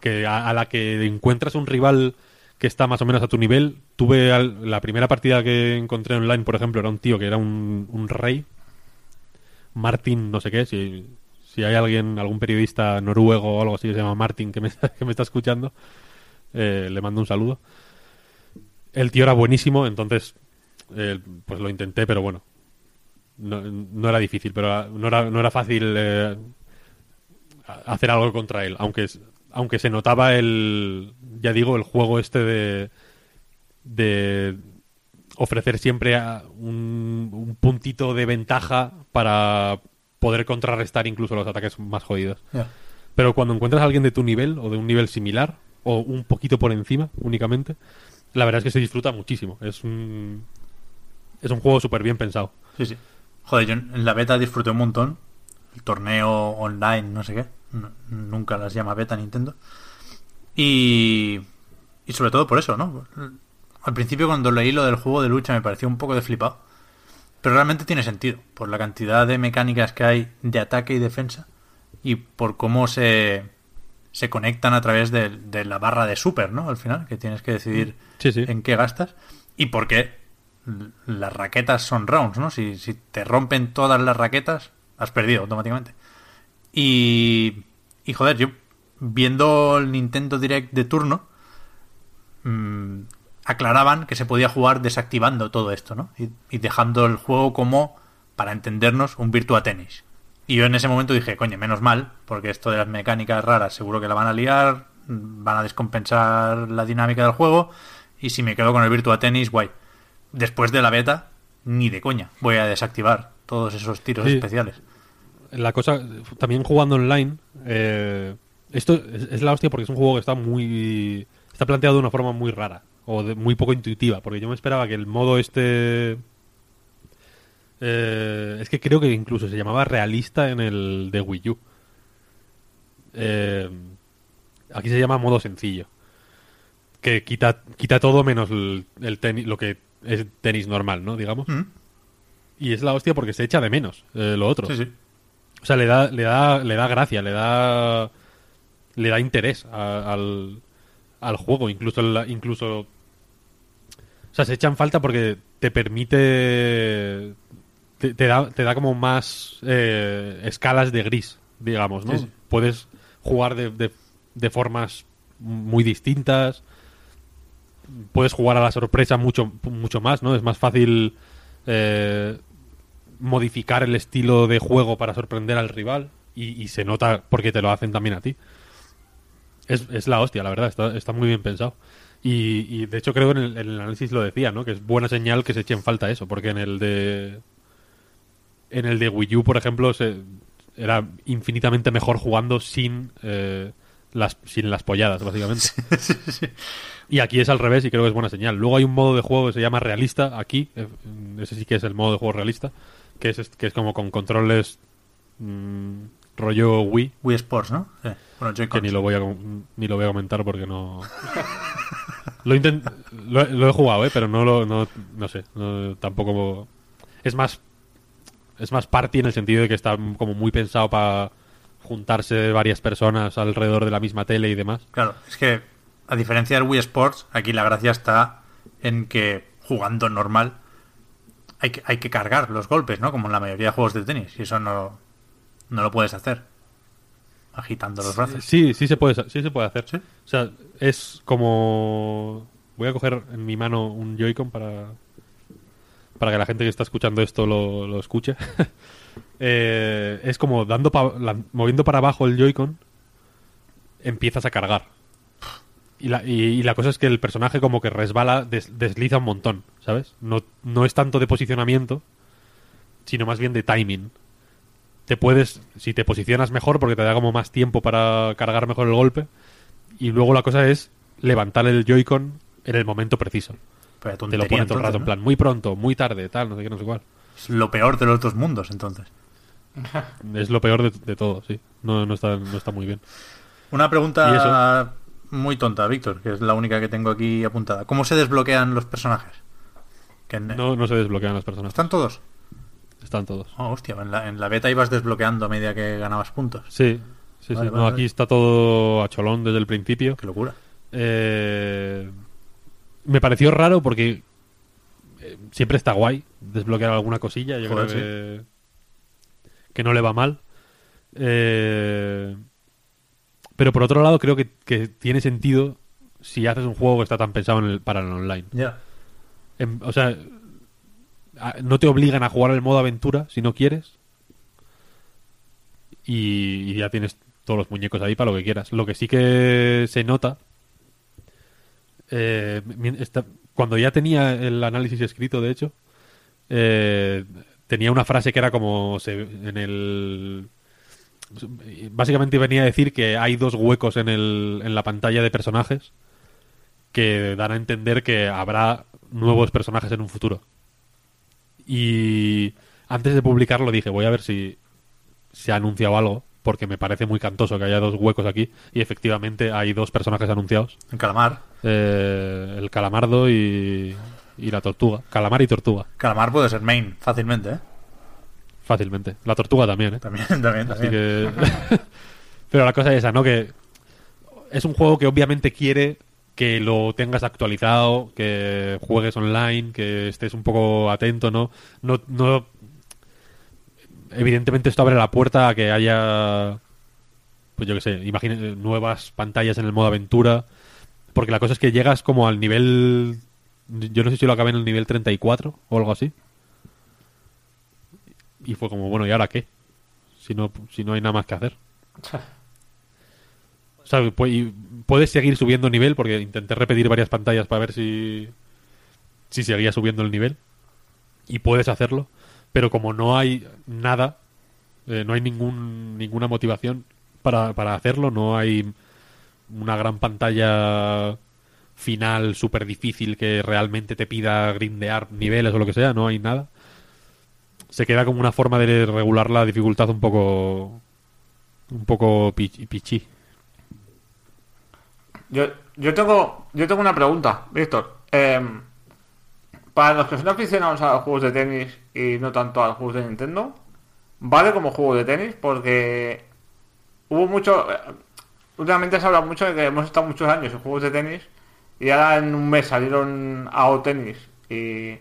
que a la que encuentras un rival que está más o menos a tu nivel. Tuve al- la primera partida que encontré online, por ejemplo, era un tío que era un, rey. Martin, no sé qué, si, si hay alguien, algún periodista noruego o algo así que se llama Martin que me, que me está escuchando, eh, le mando un saludo. El tío era buenísimo, entonces eh, pues lo intenté, pero bueno, no, era difícil, pero no era, no era fácil eh, hacer algo contra él, aunque aunque se notaba el ya digo el juego este de de ofrecer siempre a un, un puntito de ventaja para poder contrarrestar incluso los ataques más jodidos. Pero cuando encuentras a alguien de tu nivel o de un nivel similar o un poquito por encima únicamente, la verdad es que se disfruta muchísimo. Es un es un juego súper bien pensado.
Sí, sí. Joder, yo en la beta disfruté un montón. El torneo online, no sé qué. Nunca las llama beta Nintendo. Y, y sobre todo por eso, ¿no? Al principio cuando leí lo del juego de lucha me pareció un poco de flipado. Pero realmente tiene sentido. Por la cantidad de mecánicas que hay de ataque y defensa. Y por cómo se, se conectan a través de, de la barra de super, ¿no? Al final, que tienes que decidir
Sí, sí.
en qué gastas. Y por qué las raquetas son rounds, ¿no? Si, si te rompen todas las raquetas, has perdido automáticamente. Y, y joder, yo viendo el Nintendo Direct de turno, mm, aclaraban que se podía jugar desactivando todo esto, ¿no? Y, y dejando el juego como, para entendernos, un Virtua Tennis. Y yo en ese momento dije, coño, menos mal, porque esto de las mecánicas raras seguro que la van a liar, mm, van a descompensar la dinámica del juego, y si me quedo con el Virtua Tennis, guay. después de la beta, ni de coña voy a desactivar todos esos tiros
Sí.
especiales.
La cosa, también jugando online, eh, esto es, es la hostia porque es un juego que está muy. Está planteado de una forma muy rara o de, muy poco intuitiva. Porque yo me esperaba que el modo este. eh, es que creo que incluso se llamaba realista en el de Wii U. Eh, aquí se llama modo sencillo. Que quita, quita todo menos el, el tenis, lo que es tenis normal, ¿no? Digamos.
Mm.
Y es la hostia porque se echa de menos eh, lo otro.
Sí, sí.
O sea, le da, le da, le da gracia, le da, le da interés a- al, al juego, incluso, incluso, o sea, se echan falta porque te permite, te, te da, te da como más eh, escalas de gris, digamos, ¿no?
Sí, sí.
Puedes jugar de, de, de formas muy distintas, puedes jugar a la sorpresa mucho, mucho más, ¿no? Es más fácil eh, modificar el estilo de juego para sorprender al rival y, y se nota porque te lo hacen también a ti. Es, es la hostia, la verdad, está, está muy bien pensado. Y, y, de hecho creo que en el, en el análisis lo decía, ¿no? Que es buena señal que se eche en falta eso, porque en el de en el de Wii U, por ejemplo, se, era infinitamente mejor jugando sin eh, las sin las polladas, básicamente. Y aquí es al revés y creo que es buena señal. Luego hay un modo de juego que se llama realista, aquí, eh, ese sí que es el modo de juego realista, que es, que es como con controles mm, rollo Wii,
Wii Sports, ¿no? Sí. Bueno,
que ni lo voy a ni lo voy a comentar porque no. Lo, intent- lo, he- lo he jugado eh pero no lo no, no sé no- tampoco. Es más es más party en el sentido de que está como muy pensado para juntarse varias personas alrededor de la misma tele y demás.
Claro, es que a diferencia del Wii Sports, aquí la gracia está en que jugando normal hay que, hay que cargar los golpes, ¿no? Como en la mayoría de juegos de tenis. Y eso no, no lo puedes hacer agitando los brazos.
sí sí se puede sí se puede hacer
¿Sí?
o sea es como voy a coger en mi mano un Joy-Con para para que la gente que está escuchando esto lo, lo escuche Eh, es como dando pa- moviendo para abajo el Joy-Con empiezas a cargar y la, y, y la cosa es que el personaje como que resbala des- desliza un montón ¿sabes? No, no es tanto de posicionamiento sino más bien de timing te puedes, si te posicionas mejor, porque te da como más tiempo para cargar mejor el golpe, y luego la cosa es levantar el Joy-Con en el momento preciso.
Pero
Te lo pone todo el rato, en plan, muy pronto, muy tarde, tal, no sé qué, no sé cuál.
Es lo peor de los dos mundos, entonces.
Es lo peor de, de todo, sí. No, no, está, no está muy bien.
Una
¿Y
pregunta muy tonta, Víctor, que es la única que tengo aquí apuntada. ¿Cómo se desbloquean los personajes? Que en-
No, no se desbloquean las personas.
¿Están todos?
Están todos.
Oh, hostia, en la, en la beta ibas desbloqueando a medida que ganabas puntos.
Sí, sí,
Vale,
sí.
vale,
No, aquí está todo a cholón desde el principio.
Qué locura.
Eh, me pareció raro porque eh, siempre está guay desbloquear alguna cosilla. Yo
Joder,
creo que, que no le va mal. Eh, pero por otro lado, creo que, que tiene sentido si haces un juego que está tan pensado en el- para el online.
Ya.
Em, o sea, no te obligan a jugar el modo aventura si no quieres. Y, y ya tienes todos los muñecos ahí para lo que quieras. Lo que sí que se nota. eh, esta- cuando ya tenía el análisis escrito, de hecho, eh, tenía una frase que era como se- en el. Básicamente venía a decir que hay dos huecos en, el, en la pantalla de personajes que dan a entender que habrá nuevos personajes en un futuro. Y antes de publicarlo dije, voy a ver si se ha anunciado algo, porque me parece muy cantoso que haya dos huecos aquí. Y efectivamente hay dos personajes anunciados.
En Calamar.
Eh, el calamardo y, y la tortuga. Calamar y tortuga,
Calamar puede ser main, fácilmente, ¿eh?
Fácilmente. La tortuga también, ¿eh?
También, también,
Así
también.
que... Pero la cosa es esa, ¿no? Que es un juego que obviamente quiere que lo tengas actualizado, que juegues online, que estés un poco atento, ¿no? No, no... Evidentemente esto abre la puerta a que haya... Pues yo qué sé, imagine nuevas pantallas en el modo aventura. Porque la cosa es que llegas como al nivel... Yo no sé si lo acabé en el nivel 34 o algo así. Y fue como, bueno, ¿y ahora qué? Si no, si no hay nada más que hacer. O sea, puedes seguir subiendo nivel porque intenté repetir varias pantallas para ver si si seguía subiendo el nivel. Y puedes hacerlo. Pero como no hay nada, eh, no hay ningún, ninguna motivación para, para hacerlo, no hay una gran pantalla final súper difícil que realmente te pida grindear niveles o lo que sea, no hay nada. Se queda como una forma de regular la dificultad un poco un poco pichi. pichi.
Yo, yo tengo yo tengo una pregunta, Víctor. Em, para los que son aficionados a los juegos de tenis y no tanto a los juegos de Nintendo, ¿vale como juego de tenis? Porque hubo mucho... Últimamente se habla mucho de que hemos estado muchos años en juegos de tenis y ahora en un mes salieron AO Tennis y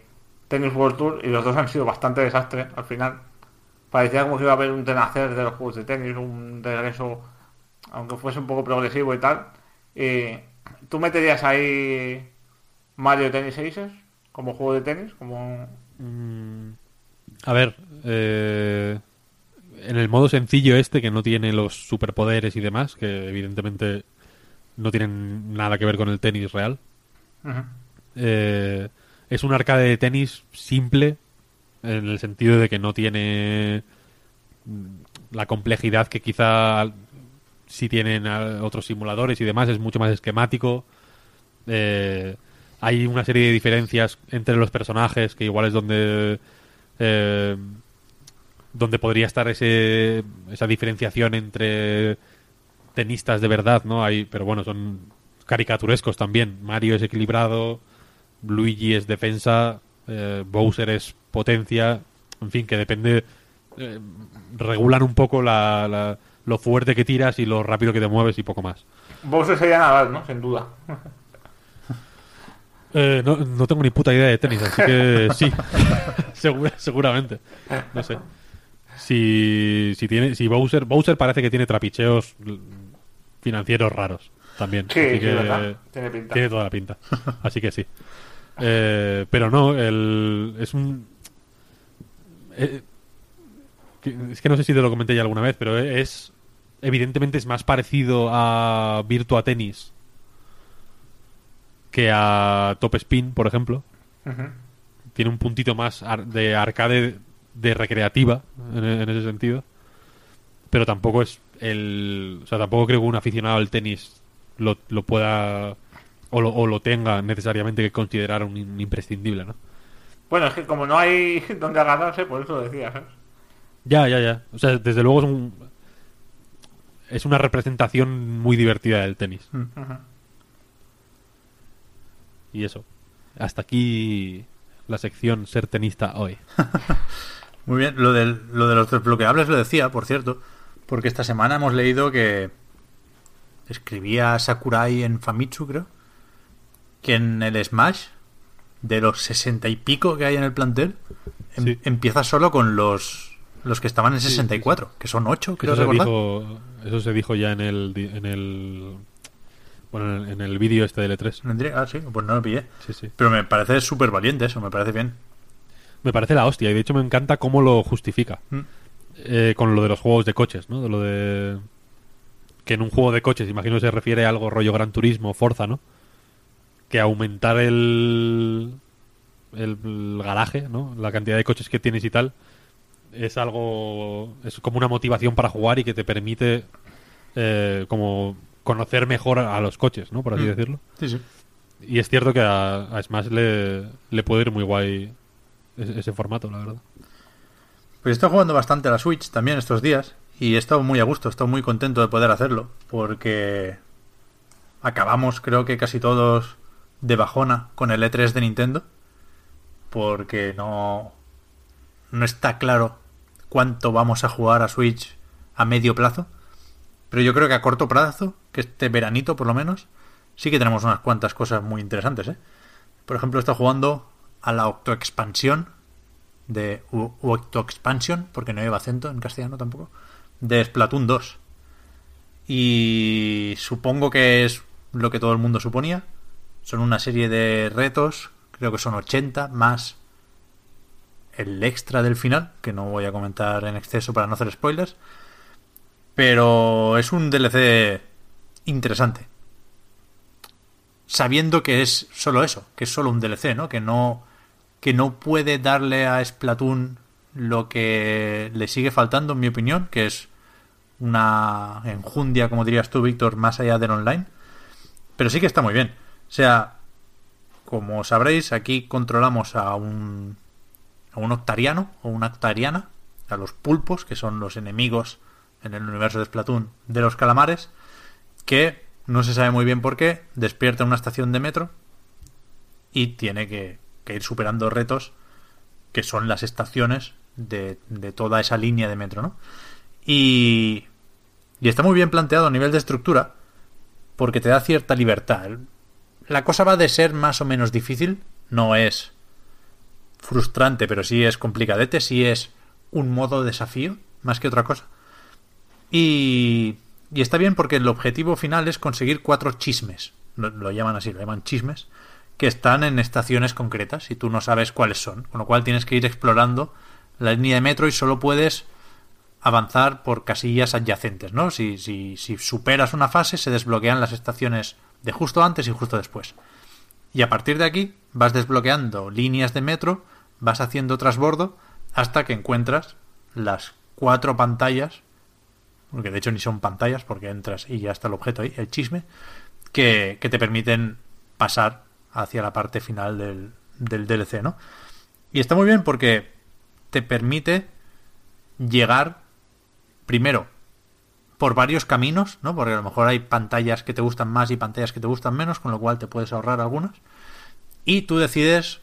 Tennis World Tour y los dos han sido bastante desastres al final. Parecía como que iba a haber un tenacer de los juegos de tenis, un regreso, aunque fuese un poco progresivo y tal. ¿Tú meterías ahí Mario Tennis Aces como juego de tenis? Como...
Mm, A ver, eh, en el modo sencillo este, que no tiene los superpoderes y demás, que evidentemente no tienen nada que ver con el tenis real, eh, es un arcade de tenis simple, en el sentido de que no tiene mm, la complejidad que quizá si tienen otros simuladores y demás, es mucho más esquemático. Eh, hay una serie de diferencias entre los personajes que igual es donde eh, donde podría estar ese, esa diferenciación entre tenistas de verdad, ¿no? Hay, pero bueno, son caricaturescos también. Mario es equilibrado, Luigi es defensa, eh, Bowser es potencia, en fin, que depende, eh, regulan un poco la, la- lo fuerte que tiras y lo rápido que te mueves y poco más.
Bowser sería Nadal, ¿no? Sin duda.
Eh, no, no tengo ni puta idea de tenis, así que sí, Segura- seguramente. No sé. Si, si tiene, si Bowser, Bowser parece que tiene trapicheos financieros raros también.
Sí,
así
sí,
que
verdad. Tiene pinta.
tiene toda la pinta. Así que sí. Eh, pero no, el, es un. eh, que- es que no sé si te lo comenté ya alguna vez, pero es. Evidentemente es más parecido a Virtua Tennis que a Top Spin, por ejemplo. Tiene un puntito más ar- de arcade de recreativa en, en ese sentido. Pero tampoco es el. O sea, tampoco creo que un aficionado al tenis lo, lo pueda. O lo, o lo tenga necesariamente que considerar un, in- imprescindible, ¿no?
Bueno, es que como no hay donde agarrarse, por eso lo decía, ¿sabes?
Ya, ya, ya. O sea, desde luego es un. Es una representación muy divertida del tenis.
Ujú.
Y eso. Hasta aquí la sección ser tenista hoy.
Muy bien, lo, del, lo de los desbloqueables lo decía, por cierto, porque esta semana hemos leído que escribía Sakurai en Famitsu, creo, que en el Smash, de los sesenta y pico que hay en el plantel, em-
Sí.
empieza solo con los los que estaban en 64, que son 8, creo
Eso se, dijo, eso se dijo ya en el. En el bueno, en el, vídeo este de L3.
¿No diré? Ah, sí, pues no lo pillé.
Sí, sí.
Pero me parece súper valiente eso, me parece bien.
Me parece la hostia y de hecho me encanta cómo lo justifica.
Mm.
Eh, con lo de los juegos de coches, ¿no? De lo de. Que en un juego de coches, imagino se refiere a algo rollo Gran Turismo, Forza, ¿no? Que aumentar el. El garaje, ¿no? La cantidad de coches que tienes y tal. Es algo. Es como una motivación para jugar y que te permite. eh, como conocer mejor a los coches, ¿no? Por así
Mm.
decirlo.
Sí, sí.
Y es cierto que a, a Smash le, le puede ir muy guay ese, ese formato, la verdad.
Pues he estado jugando bastante a la Switch también estos días y he estado muy a gusto, he estado muy contento de poder hacerlo porque acabamos creo que casi todos de bajona con el E3 de Nintendo porque no no está claro cuánto vamos a jugar a Switch a medio plazo, pero yo creo que a corto plazo, que este veranito por lo menos, sí que tenemos unas cuantas cosas muy interesantes, ¿eh? Por ejemplo, estado jugando a la Octo Expansión de U- porque no lleva acento en castellano tampoco, de Splatoon 2. Y supongo que es lo que todo el mundo suponía. Son una serie de retos, creo que son 80, más el extra del final, que no voy a comentar en exceso para no hacer spoilers. Pero es un DLC interesante. sabiendo que es solo eso, que es solo un DLC, ¿no? Que no, que no puede darle a Splatoon lo que le sigue faltando, en mi opinión, que es una enjundia, como dirías tú, Víctor, más allá del online. Pero sí que está muy bien. O sea, como sabréis, aquí controlamos a un, a un octariano o una octariana, a los pulpos, que son los enemigos en el universo de Splatoon de los calamares, que no se sabe muy bien por qué, despierta una estación de metro y tiene que, que ir superando retos que son las estaciones de, de toda esa línea de metro, ¿no? Y, y está muy bien planteado a nivel de estructura porque te da cierta libertad. La cosa va de ser más o menos difícil, no es frustrante, pero sí es complicadete, sí es un modo desafío, más que otra cosa. Y, y está bien porque el objetivo final es conseguir cuatro chismes, lo, lo llaman así, lo llaman chismes, que están en estaciones concretas y tú no sabes cuáles son, con lo cual tienes que ir explorando la línea de metro y solo puedes avanzar por casillas adyacentes, ¿no? Si, si, si superas una fase se desbloquean las estaciones de justo antes y justo después. Y a partir de aquí vas desbloqueando líneas de metro, vas haciendo trasbordo hasta que encuentras las cuatro pantallas, porque de hecho ni son pantallas porque entras y ya está el objeto ahí, el chisme, que, que te permiten pasar hacia la parte final del, del DLC, ¿no? Y está muy bien porque te permite llegar primero por varios caminos, ¿no? Porque a lo mejor hay pantallas que te gustan más y pantallas que te gustan menos, con lo cual te puedes ahorrar algunas. Y tú decides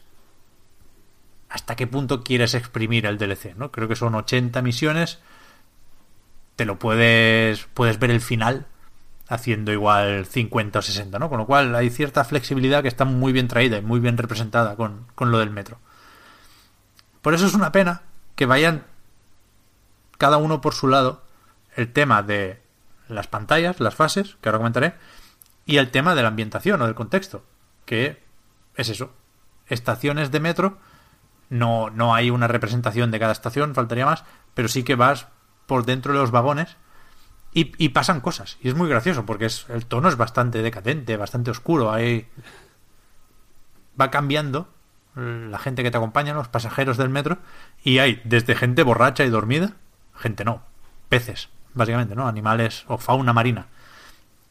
hasta qué punto quieres exprimir el DLC, ¿no? Creo que son 80 misiones. Te lo puedes puedes ver el final haciendo igual 50 o 60, ¿no? Con lo cual hay cierta flexibilidad que está muy bien traída y muy bien representada con, con lo del metro. Por eso es una pena que vayan cada uno por su lado el tema de las pantallas, las fases, que ahora comentaré, y el tema de la ambientación o del contexto, que es eso. Estaciones de metro, no, no hay una representación de cada estación, faltaría más, pero sí que vas por dentro de los vagones y, pasan cosas. Y es muy gracioso porque es, el tono es bastante decadente, bastante oscuro. Hay... Va cambiando la gente que te acompaña, los pasajeros del metro, y hay desde gente borracha y dormida, gente no, peces, básicamente, ¿no? Animales o fauna marina,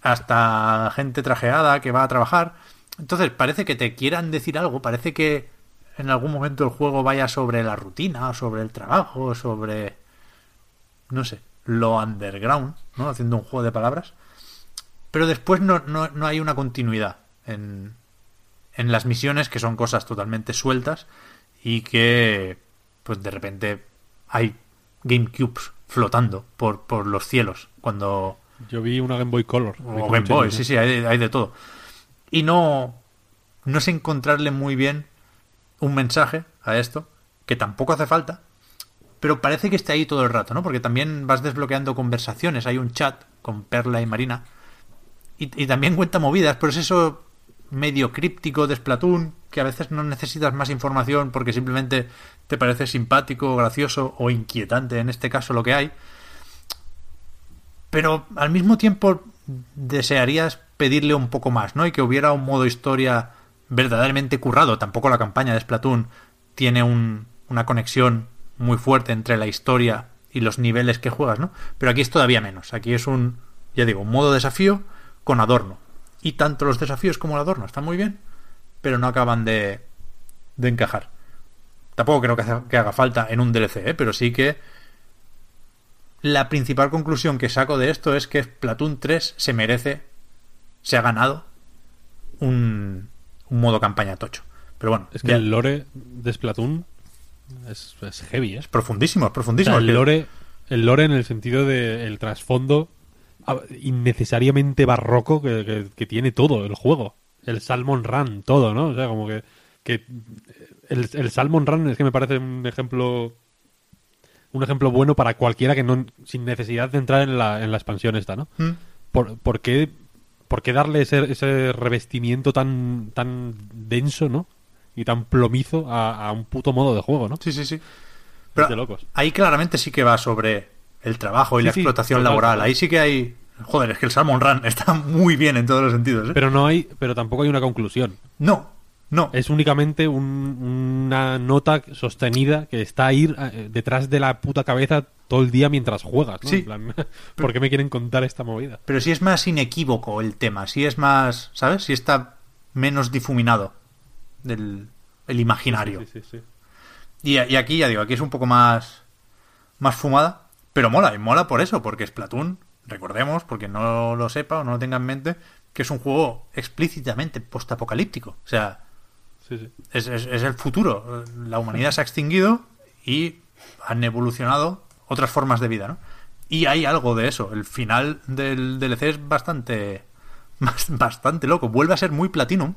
hasta gente trajeada que va a trabajar. Entonces parece que te quieran decir algo, parece que en algún momento el juego vaya sobre la rutina, sobre el trabajo, sobre... no sé, lo underground, ¿no? Haciendo un juego de palabras. Pero después no, no, no hay una continuidad en, en las misiones, que son cosas totalmente sueltas y que, pues de repente hay GameCubes flotando por, por los cielos cuando...
Yo vi una Game Boy Color.
O Game Boy, sí, sí, hay, hay de todo. Y no, no sé encontrarle muy bien un mensaje a esto, que tampoco hace falta, pero parece que está ahí todo el rato, ¿no? Porque también vas desbloqueando conversaciones, hay un chat con Perla y Marina, y, y también cuenta movidas, pero es eso medio críptico de Splatoon, que a veces no necesitas más información porque simplemente te parece simpático, gracioso o inquietante, en este caso lo que hay. Pero al mismo tiempo desearías pedirle un poco más, ¿no? Y que hubiera un modo historia verdaderamente currado. Tampoco la campaña de Splatoon tiene un, una conexión muy fuerte entre la historia y los niveles que juegas, ¿no? Pero aquí es todavía menos. Aquí es un, ya digo, un modo desafío con adorno. Y tanto los desafíos como el adorno están muy bien, pero no acaban de, de encajar. Tampoco creo que, haga, que haga falta en un DLC, ¿eh? pero sí que la principal conclusión que saco de esto es que Splatoon 3 se merece, se ha ganado un, un modo campaña tocho. Pero bueno,
Es que
ya-
el lore de Splatoon es, es heavy, ¿eh?
es profundísimo, es
O
profundísimo.
sea, el lore, el lore en el sentido de el trasfondo ah, innecesariamente barroco que, que- que tiene todo el juego. El Salmon Run, todo, ¿no? O sea, como que, que el, el Salmon Run es que me parece un ejemplo un ejemplo bueno para cualquiera que no sin necesidad de entrar en la, en la expansión esta, ¿no?
¿Mm?
¿Por, por qué, por qué darle ese, ese revestimiento tan, tan denso, ¿no? Y tan plomizo a, a un puto modo de juego, ¿no?
Sí, sí, sí. Pero
de locos.
ahí claramente sí que va sobre el trabajo y
Sí,
la
sí,
explotación
total,
laboral.
total.
Ahí sí que hay Joder, es que el Salmon Run está muy bien en todos los sentidos. ¿eh?
Pero no hay, pero tampoco hay una conclusión.
No, no.
Es únicamente un- una nota sostenida que está ahí eh, detrás de la puta cabeza todo el día mientras juegas. ¿no?
Sí.
En plan, ¿Por qué me quieren contar esta movida?
Pero si es más inequívoco el tema, si es más, ¿sabes? Si está menos difuminado del el imaginario.
Sí, sí, sí.
Y, y aquí ya digo, aquí es un poco más más fumada, pero mola, y mola por eso, porque Splatoon, recordemos, porque no lo sepa o no lo tenga en mente, que es un juego explícitamente postapocalíptico. O sea,
Sí, sí.
es, es- es el futuro. La humanidad se ha extinguido y han evolucionado otras formas de vida, ¿no? Y hay algo de eso. El final del DLC es bastante, bas- bastante loco. Vuelve a ser muy Platinum.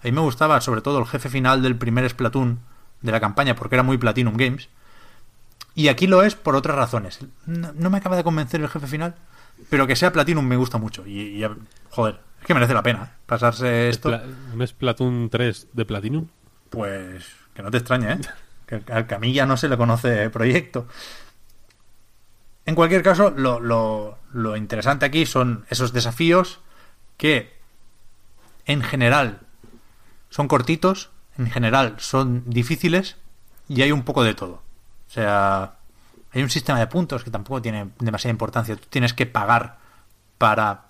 A mí me gustaba sobre todo el jefe final del primer Splatoon de la campaña porque era muy Platinum Games. Y aquí lo es por otras razones. No, no me acaba de convencer el jefe final, pero que sea Platinum me gusta mucho. Y, y, joder, es que merece la pena ¿eh? pasarse esto.
¿No es Platoon 3 de Platinum?
Pues que no te extrañe, ¿eh? Que al Camilla no se le conoce proyecto. En cualquier caso, lo, lo- lo interesante aquí son esos desafíos que en general son cortitos, en general son difíciles y hay un poco de todo. O sea, hay un sistema de puntos que tampoco tiene demasiada importancia. Tú tienes que pagar para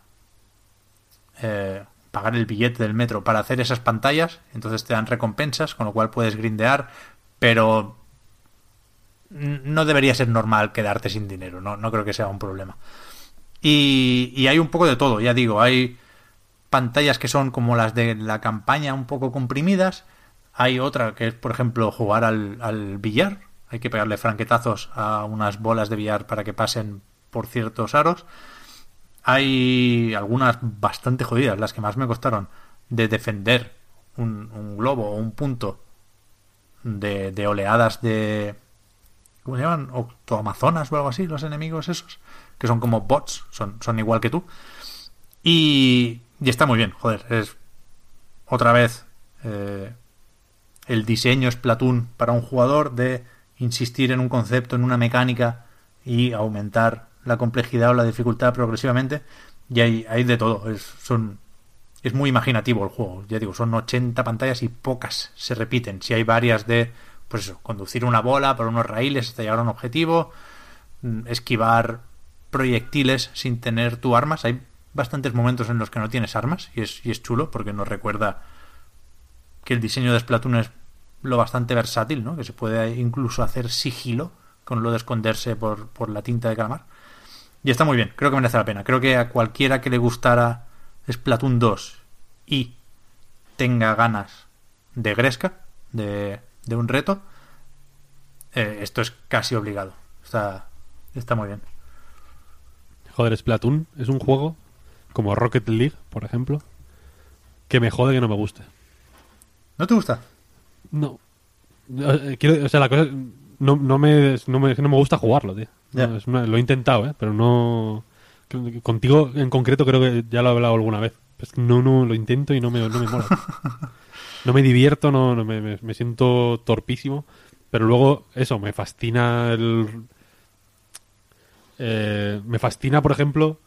eh, pagar el billete del metro para hacer esas pantallas, entonces te dan recompensas, con lo cual puedes grindear, pero no debería ser normal quedarte sin dinero, no, no creo que sea un problema. Y, hay un poco de todo, ya digo, hay pantallas que son como las de la campaña un poco comprimidas, hay otra que es, por ejemplo, jugar al billar, hay que pegarle franquetazos a unas bolas de billar para que pasen por ciertos aros. Hay algunas bastante jodidas, las que más me costaron, de defender un, globo o un punto de, de oleadas de... ¿Cómo se llaman? Octoamazonas o algo así, los enemigos esos, que son como bots, son, son igual que tú. Y, y está muy bien, joder, es otra vez eh, el diseño Splatoon para un jugador de insistir en un concepto, en una mecánica y aumentar la complejidad o la dificultad progresivamente. Y hay, hay de todo. Es, son, es muy imaginativo el juego. Ya digo, son 80 pantallas y pocas se repiten. Si hay varias de, pues eso, conducir una bola por unos raíles hasta llegar a un objetivo, mm, esquivar proyectiles sin tener tu armas. Hay bastantes momentos en los que no tienes armas y es, y es chulo porque nos recuerda que el diseño de Splatoon es lo bastante versátil, ¿no? Que se puede incluso hacer sigilo con lo de esconderse por, por la tinta de calamar. Y está muy bien, creo que merece la pena. Creo que a cualquiera que le gustara Splatoon 2 y tenga ganas de Gresca, de, de un reto, eh, esto es casi obligado. Está, está muy bien.
Joder, Splatoon es un juego como Rocket League, por ejemplo, que me jode que no me guste.
¿No te gusta?
No. Eh, Quiero, o sea, la cosa no, no me, no me, no me gusta jugarlo, tío. No, una- lo he intentado, ¿eh? Pero no... Contigo en concreto creo que ya lo he hablado alguna vez. Es que no, no, lo intento y no me, no me mola. no me divierto, no, no me, me- me siento torpísimo. Pero luego, eso, me fascina el... eh, me fascina, por ejemplo,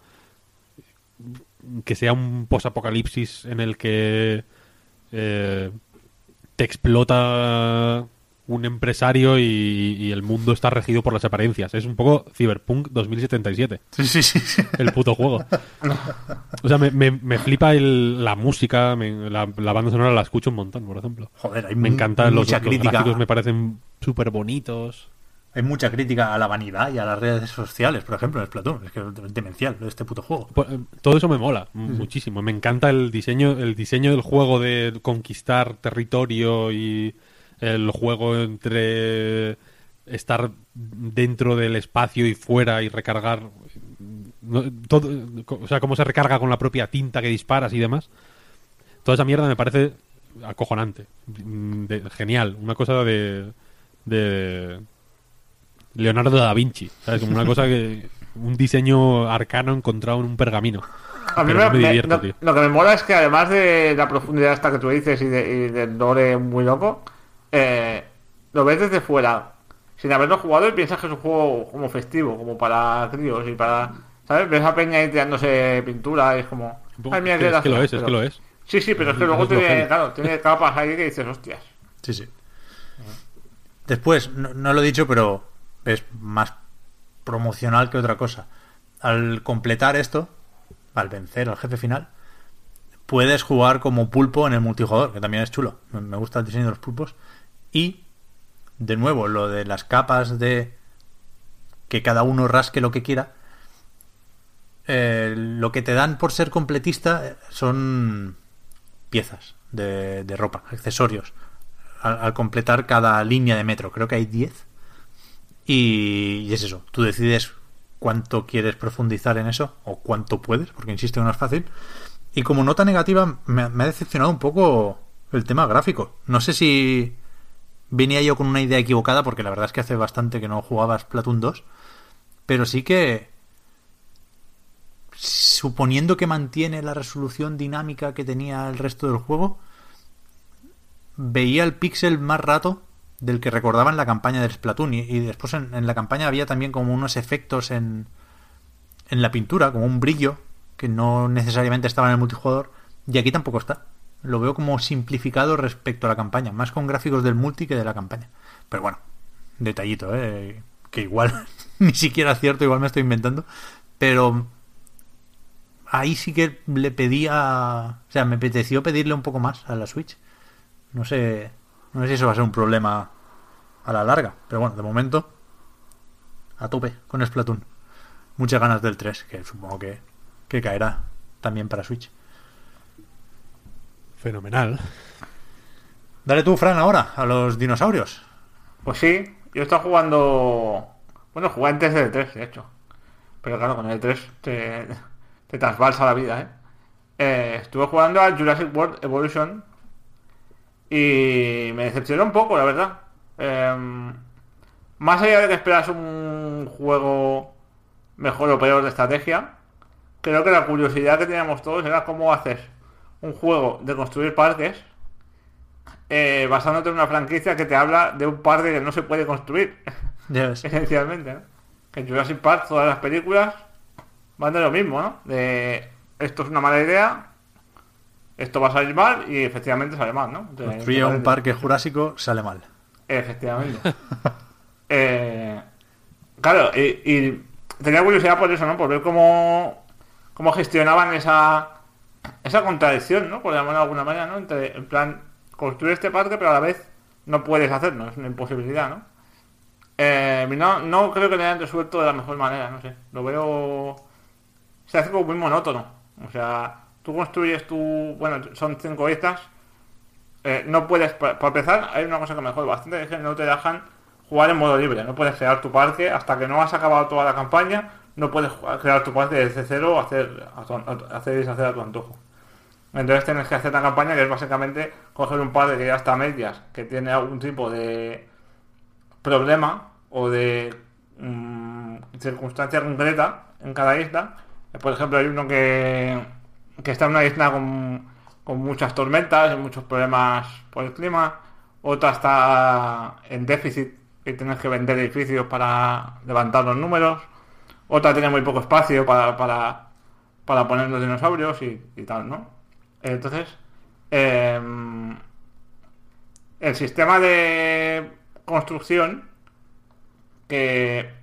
que sea un posapocalipsis en el que eh, te explota un empresario y, y el mundo está regido por las apariencias. Es un poco Cyberpunk 2077,
Sí, sí, sí.
el puto juego. O sea, me, me- me flipa el- la música, me- la, la banda sonora la escucho un montón, por ejemplo.
Joder, hay
Me encantan los, los gráficos, me parecen súper bonitos.
Hay mucha crítica a la vanidad y a las redes sociales, por ejemplo, en Splatoon. Es que es demencial este puto juego.
Pues, eh, Todo eso me mola muchísimo. Me encanta el diseño, el diseño del juego de conquistar territorio y el juego entre estar dentro del espacio y fuera y recargar todo, o sea, cómo se recarga con la propia tinta que disparas y demás. Toda esa mierda me parece acojonante, mm, de- genial, una cosa de de Leonardo da Vinci, ¿sabes? Como una cosa que un diseño arcano encontrado en un pergamino.
A mí me-
no me
me-
divierto,
lo,
tío.
lo que me mola es que además de la profundidad esta que tú dices y, de, y del lore muy loco, eh, lo ves desde fuera, sin haberlo jugado y piensas que es un juego como festivo, como para críos y para... ¿Sabes? Ves a Peña ahí tirándose pintura y es como. Ay, mira,
es,
qué
que, es que lo
gracia",
es, es que lo es.
Sí, sí, pero es que luego
Es
tiene, claro, tiene capas ahí que dices, hostias.
Sí, sí. Después, no, no lo he dicho, pero es más promocional que otra cosa. Al completar esto, al vencer al jefe final, puedes jugar como pulpo en el multijugador, que también es chulo. Me gusta el diseño de los pulpos. Y, de nuevo, lo de las capas de que cada uno rasque lo que quiera. eh, lo que te dan por ser completista eh, son piezas de, ropa, accesorios, al, al completar cada línea de metro. Creo que hay 10. Y, y es eso, tú decides cuánto quieres profundizar en eso o cuánto puedes, porque insisto no es fácil. Y como nota negativa, me, me ha decepcionado un poco el tema gráfico. No sé si venía yo con una idea equivocada, porque la verdad es que hace bastante que no jugaba Splatoon 2, pero sí que suponiendo que mantiene la resolución dinámica que tenía el resto del juego, veía el pixel más rato del que recordaba en la campaña del Splatoon. Y, y después en, en la campaña había también como unos efectos en, en la pintura, como un brillo, que no necesariamente estaba en el multijugador. Y aquí tampoco está. Lo veo como simplificado respecto a la campaña, más con gráficos del multi que de la campaña. Pero bueno, detallito, ¿eh? que igual ni siquiera es cierto, igual me estoy inventando. Pero ahí sí que le pedía. O sea, me apeteció pedirle un poco más a la Switch. No sé. No sé si eso va a ser un problema a la larga. Pero bueno, de momento. A tope con Splatoon. Muchas ganas del 3, que supongo que, que caerá también para Switch.
Fenomenal.
Dale tú, Fran, ahora, a los dinosaurios.
Pues sí, yo he estado jugando. Bueno, jugué antes del 3, de hecho. Pero claro, con el 3 te, te trasbalsa la vida, ¿eh? Eh, Estuve jugando a Jurassic World Evolution y me decepcionó un poco, la verdad. Em, más allá de que esperas un juego mejor o peor de estrategia, creo que la curiosidad que teníamos todos era cómo haces un juego de construir parques eh, basándote en una franquicia que te habla de un parque que no se puede construir, esencialmente. ¿no? Que en Jurassic Park todas las películas van de lo mismo, ¿no? De esto es una mala idea, esto va a salir mal y efectivamente sale mal, ¿no? Entonces,
Construye un parque jurásico, sale mal.
Efectivamente. Eh, claro, y, y tenía curiosidad por eso, ¿no? Por ver cómo, cómo gestionaban esa, esa contradicción, ¿no? Por llamarlo de alguna manera, ¿no? Entre, en plan, construir este parque, pero a la vez no puedes hacerlo, es una imposibilidad, ¿no? Eh, no, no creo que lo hayan resuelto de la mejor manera, no sé. Lo veo... Se hace como muy monótono. O sea, tú construyes tu... Bueno, son cinco islas. Eh, no puedes, pa- para empezar, hay una cosa que mejor bastante, es que no te dejan jugar en modo libre. No puedes crear tu parque hasta que no has acabado toda la campaña. No puedes crear tu parque desde cero, hacer, tu- a- hacer y deshacer a tu antojo. Entonces tienes que hacer la campaña que es básicamente coger un parque que ya está a medias, que tiene algún tipo de problema o de mm, circunstancia concreta en cada isla. Por ejemplo, hay uno que, que está en una isla con, con muchas tormentas muchos problemas por el clima. Otra está en déficit y tienes que vender edificios para levantar los números. Otra tiene muy poco espacio para, para, para poner los dinosaurios y, y tal, ¿no? Entonces, em, el sistema de construcción que,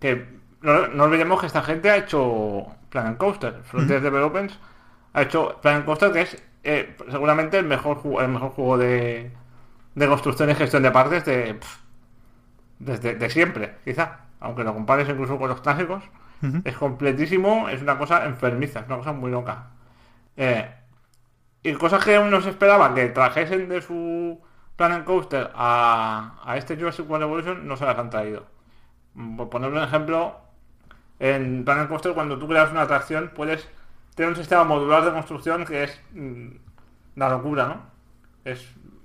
que no olvidemos que esta gente ha hecho Planet Coaster, Frontier Developments ha hecho Planet Coaster que es eh, seguramente el mejor juego, el mejor juego de, de construcción y gestión de parques de pff, desde de siempre, quizá, aunque lo compares incluso con los clásicos, es completísimo, es una cosa enfermiza, es una cosa muy loca. Eh, y cosas que uno se esperaba que trajesen de su Planet Coaster a, a este Jurassic World Evolution no se las han traído. Mm, Por poner un ejemplo, en Planet Coaster cuando tú creas una atracción puedes tener un sistema modular de construcción que es mm, la locura, ¿no? Es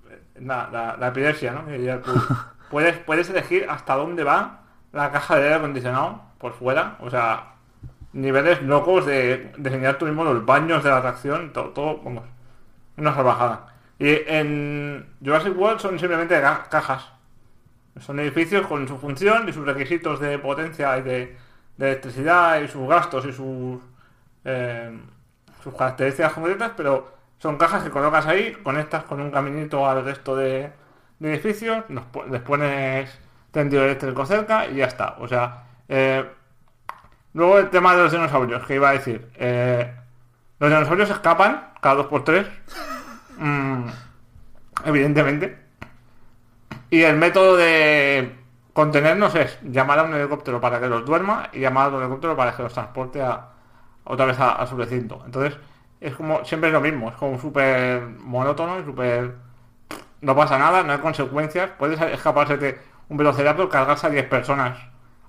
eh, la, la, la epilepsia, ¿no? Puedes, puedes elegir hasta dónde va la caja de aire acondicionado por fuera, o sea, niveles locos de diseñar tú mismo los baños de la atracción, todo, todo vamos, una salvajada. Y en Jurassic World son simplemente ca- cajas. Son edificios con su función y sus requisitos de potencia y de, de electricidad y sus gastos y sus, eh, sus características concretas, pero son cajas que colocas ahí, conectas con un caminito al resto de, edificios, nos les pones tendido eléctrico cerca y ya está. O sea, eh, luego el tema de los dinosaurios, que iba a decir. eh, los dinosaurios escapan cada dos por tres. Mm, evidentemente. Y el método de contenernos es llamar a un helicóptero para que los duerma y llamar a otro helicóptero para que los transporte a, otra vez a, a su recinto. Entonces, es como, siempre es lo mismo, es como súper monótono y súper... No pasa nada, no hay consecuencias. Puedes escaparse de un velociraptor, cargarse a 10 personas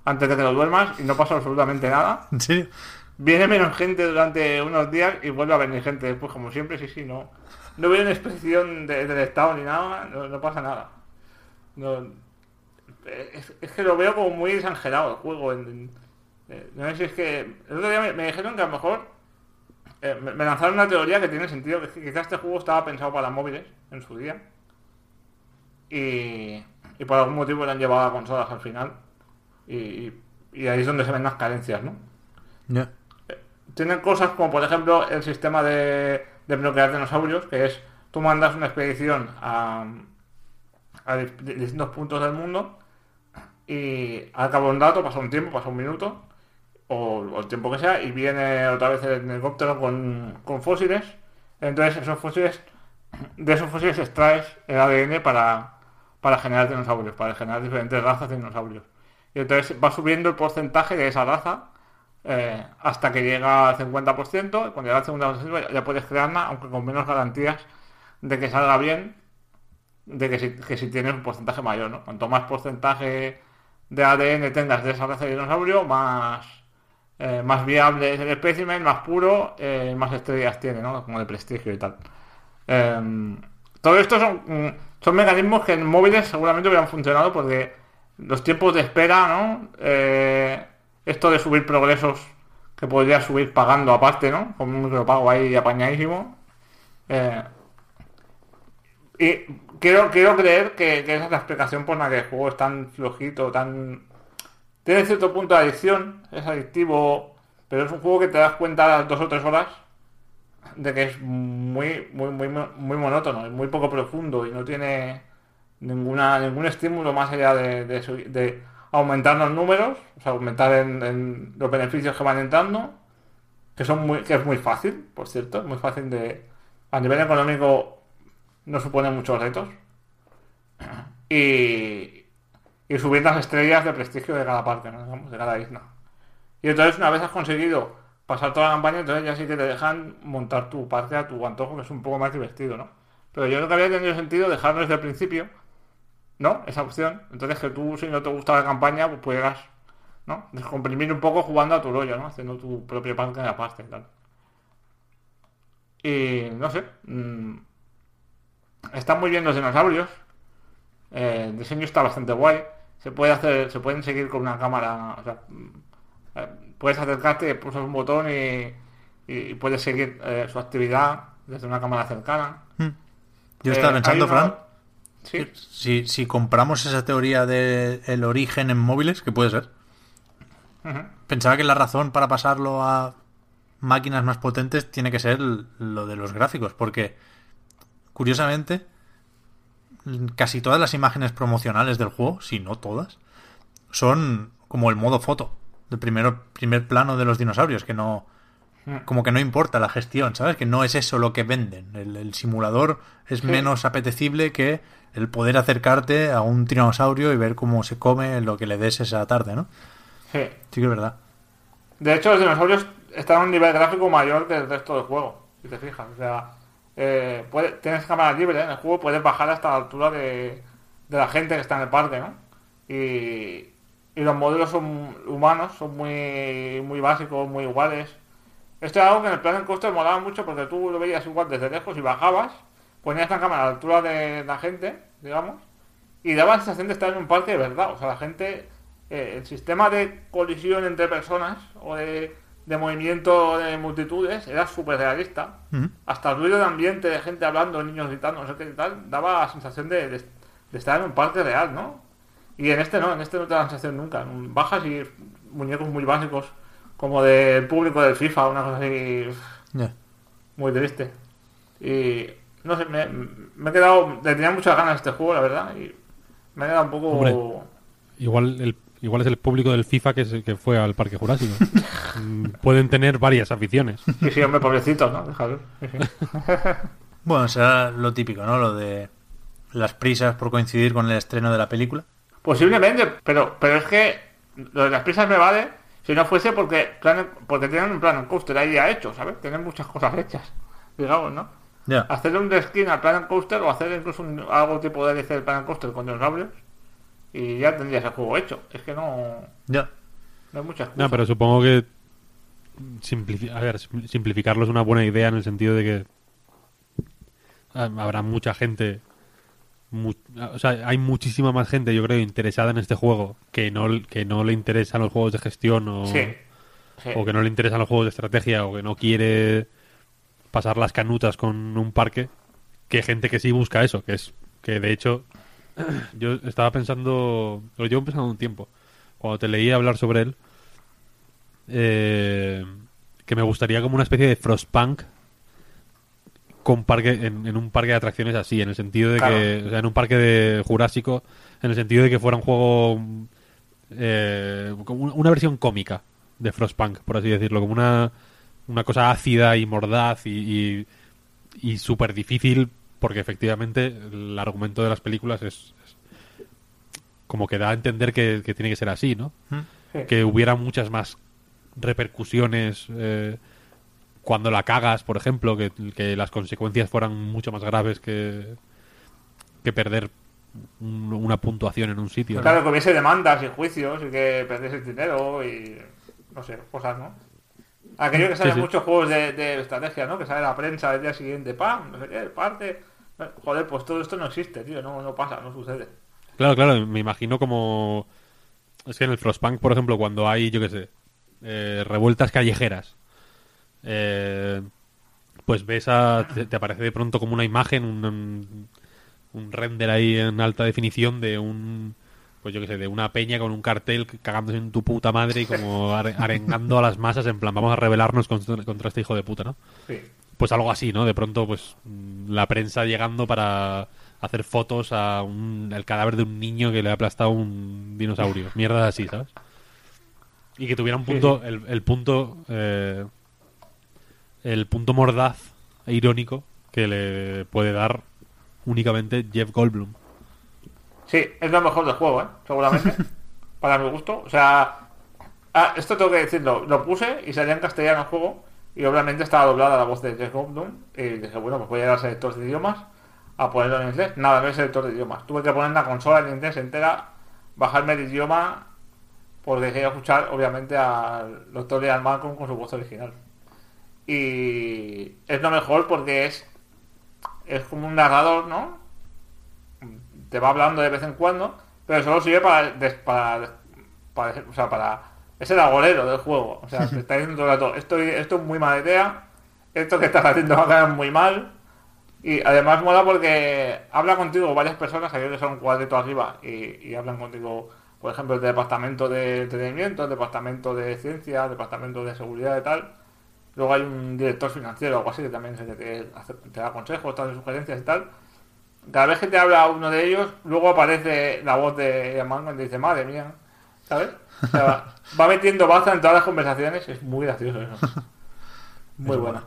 antes de que lo duermas y no pasa absolutamente nada.
¿En serio?
Viene menos gente durante unos días y vuelve a venir gente después, como siempre, sí, sí, no. No veo una expresión de- del Estado ni nada, no, no pasa nada. No, es, es que lo veo como muy exagerado el juego. en- en- eh, no sé si es que. El otro día me, me dijeron que a lo mejor. eh, me, me lanzaron una teoría que tiene sentido, que, quizás este juego estaba pensado para móviles en su día. Y, y por algún motivo lo han llevado a consolas al final. Y, y- y ahí es donde se ven las carencias, ¿no?
Ya.
tienen cosas como por ejemplo el sistema de, de bloquear dinosaurios, que es tú mandas una expedición a, a di- di- distintos puntos del mundo y de un dato, pasa un tiempo, pasa un minuto o, o el tiempo que sea y viene otra vez el helicóptero con, con fósiles. Entonces esos fósiles, de esos fósiles extraes el ADN para, para generar dinosaurios, para generar diferentes razas de dinosaurios. Y entonces va subiendo el porcentaje de esa raza eh, hasta que llega al 50%. y Cuando llega al 50% ya puedes crearla, aunque con menos garantías de que salga bien, de que si, que si tienes un porcentaje mayor. ¿no? Cuanto más porcentaje de ADN tengas de esa raza de dinosaurio, más, eh, más viable es el espécimen, más puro, eh, más estrellas tiene, ¿no? como de prestigio y tal. Eh, todo esto son, mm, son mecanismos que en móviles seguramente hubieran funcionado porque los tiempos de espera, ¿no? Eh, esto de subir progresos que podría subir pagando aparte, ¿no? Con un micropago ahí apañadísimo. Eh, y quiero, quiero creer que, esa es la explicación por la que el juego es tan flojito, tan... Tiene cierto punto de adicción, es adictivo, pero es un juego que te das cuenta a las dos o tres horas de que es muy, muy, muy, muy monótono, es muy poco profundo y no tiene ninguna, ningún estímulo más allá de, aumentar los números, o sea, aumentar en, los beneficios que van entrando, que son muy, que es muy fácil, por cierto, muy fácil de, a nivel económico no supone muchos retos. Y, y subir las estrellas de prestigio de cada parte, ¿no? Digamos, de cada isla. Y entonces una vez has conseguido pasar toda la campaña, entonces ya sí que te dejan montar tu parque a tu antojo, que es un poco más divertido, ¿no? Pero yo creo que había tenido sentido dejarlo desde el principio, ¿no? Esa opción. Entonces que tú, si no te gusta la campaña, pues pudieras, ¿no? Descomprimir un poco jugando a tu rollo, ¿no? Haciendo tu propio parque en la parte y tal. Y no sé. mm, están muy bien los dinosaurios. Eh, el diseño está bastante guay. Se puede hacer, se pueden seguir con una cámara. O sea, mm, eh, puedes acercarte, pulsas un botón y, y puedes seguir eh, su actividad desde una cámara cercana.
Yo estaba pensando, Fran,
Sí.
si, si compramos esa teoría del origen en móviles, que puede ser, pensaba que la razón para pasarlo a máquinas más potentes tiene que ser lo de los gráficos, porque curiosamente casi todas las imágenes promocionales del juego, si no todas, son como el modo foto, del primero, primer plano de los dinosaurios, que no como que no importa la gestión, ¿sabes? Que no es eso lo que venden. El, el simulador es
Sí.
menos apetecible que el poder acercarte a un dinosaurio y ver cómo se come lo que le des esa tarde, ¿no?
Sí.
Sí que es verdad.
De hecho, los dinosaurios están a un nivel gráfico mayor que el resto del juego, si te fijas. O sea, eh, tienes cámara libre en el juego, puedes bajar hasta la altura de, de la gente que está en el parque, ¿no? Y, y los modelos son humanos, son muy, muy básicos, muy iguales. Esto es algo que en el plan del coste molaba mucho porque tú lo veías igual desde lejos y bajabas, ponías la cámara a la altura de la gente, digamos, y daba la sensación de estar en un parque de verdad. O sea, la gente, eh, el sistema de colisión entre personas o de, de movimiento de multitudes era súper realista. Hasta el ruido de ambiente, de gente hablando, niños gritando, no sé qué tal, daba la sensación de, de- de estar en un parque real, ¿no? Y en este no, en este no te da la sensación nunca. Bajas y muñecos muy básicos, como del público del FIFA, una cosa así muy triste. Y no sé, me, me he quedado. Le tenía muchas ganas a este juego, la verdad, y me he quedado un poco.
Hombre. Igual el igual es el público del FIFA que, se- que fue al Parque Jurásico. Mm, Pueden tener varias aficiones.
Sí, sí, hombre, pobrecitos, ¿no? Déjalo.
Bueno, será lo típico, ¿no? Lo de las prisas por coincidir con el estreno de la película.
Posiblemente, pero, pero es que lo de las prisas me vale si no fuese porque porque tienen un Planet Coaster ahí ya hecho, ¿sabes? Tienen muchas cosas hechas, digamos, ¿no?
Ya.
Hacerle un skin al Planet Coaster o hacer incluso un- algo tipo de DLC del Planet Coaster con dinosaurios y ya tendrías el juego hecho. Es que no,
Ya.
no hay muchas cosas.
No, pero supongo que simplifi- a ver, sim- simplificarlo es una buena idea en el sentido de que ah, habrá mucha gente mu- o sea, hay muchísima más gente, yo creo, interesada en este juego que no que no le interesan los juegos de gestión o,
Sí, sí.
o que no le interesan los juegos de estrategia o que no quiere pasar las canutas con un parque que gente que sí busca eso, que es que de hecho yo estaba pensando, lo llevo pensando un tiempo, cuando te leí hablar sobre él, eh, que me gustaría como una especie de Frostpunk con parque en, en un parque de atracciones así, en el sentido de que, o sea, en un parque de Jurásico, en el sentido de que fuera un juego eh, como una versión cómica de Frostpunk, por así decirlo, como una, una cosa ácida y mordaz y, y, y súper difícil, porque efectivamente el argumento de las películas es, es como que da a entender que, que tiene que ser así, ¿no?
Sí.
Que hubiera muchas más repercusiones eh, cuando la cagas, por ejemplo, que, que las consecuencias fueran mucho más graves que, que perder un- una puntuación en un sitio. ¿no?
Claro, que hubiese demandas y juicios y que perdiese el dinero y no sé, cosas, ¿no? Aquello que sale en
sí.
muchos juegos de, de estrategia, ¿no? Que sale la prensa el día siguiente, ¡pam! No sé qué, parte. Joder, pues todo esto no existe, tío, no, no pasa, no sucede.
Claro, claro, me imagino como... Es que en el Frostpunk, por ejemplo, cuando hay, yo qué sé, eh, revueltas callejeras, eh, pues ves a... Te, te aparece de pronto como una imagen, un render ahí en alta definición de un... Pues yo qué sé, de una peña con un cartel cagándose en tu puta madre y como are- arengando a las masas en plan, vamos a rebelarnos contra, contra este hijo de puta, ¿no?
Sí.
pues algo así, ¿no? De pronto, pues la prensa llegando para hacer fotos a un, el cadáver de un niño que le ha aplastado un dinosaurio. Mierda así, ¿sabes? Y que tuviera un punto, el, el punto, eh, el punto mordaz e irónico que le puede dar únicamente Jeff Goldblum.
Sí, es lo mejor del juego, ¿eh? Seguramente. para mi gusto. O sea, ah, esto tengo que decirlo. Lo puse y salía en castellano el juego. Y obviamente estaba doblada la voz de Jeff Goldblum. Y dije, bueno, pues voy a ir al selector de idiomas a ponerlo en inglés. Nada, no es selector de idiomas. Tuve que poner la consola en inglés entera, bajarme el idioma, porque quería escuchar, obviamente, al doctor Ian Malcolm con su voz original. Y es lo mejor porque es, es como un narrador, ¿no? Te va hablando de vez en cuando, pero solo sirve para, des- para, para- o sea, para es el agorero del juego, o sea, te está diciendo todo el rato, esto, esto es muy mala idea, esto que estás haciendo va a quedar muy mal, y además mola porque habla contigo varias personas, aquellos que son un cuadrito arriba, y, y hablan contigo, por ejemplo, el departamento de entretenimiento, el departamento de ciencia, el departamento de seguridad y tal, luego hay un director financiero o algo así que también te, te da consejos, te da sugerencias y tal, cada vez que te habla uno de ellos, luego aparece la voz de Malcolm y dice, madre mía, ¿sabes? O sea, va, va metiendo baza en todas las conversaciones, es muy gracioso eso. Muy
Es
bueno.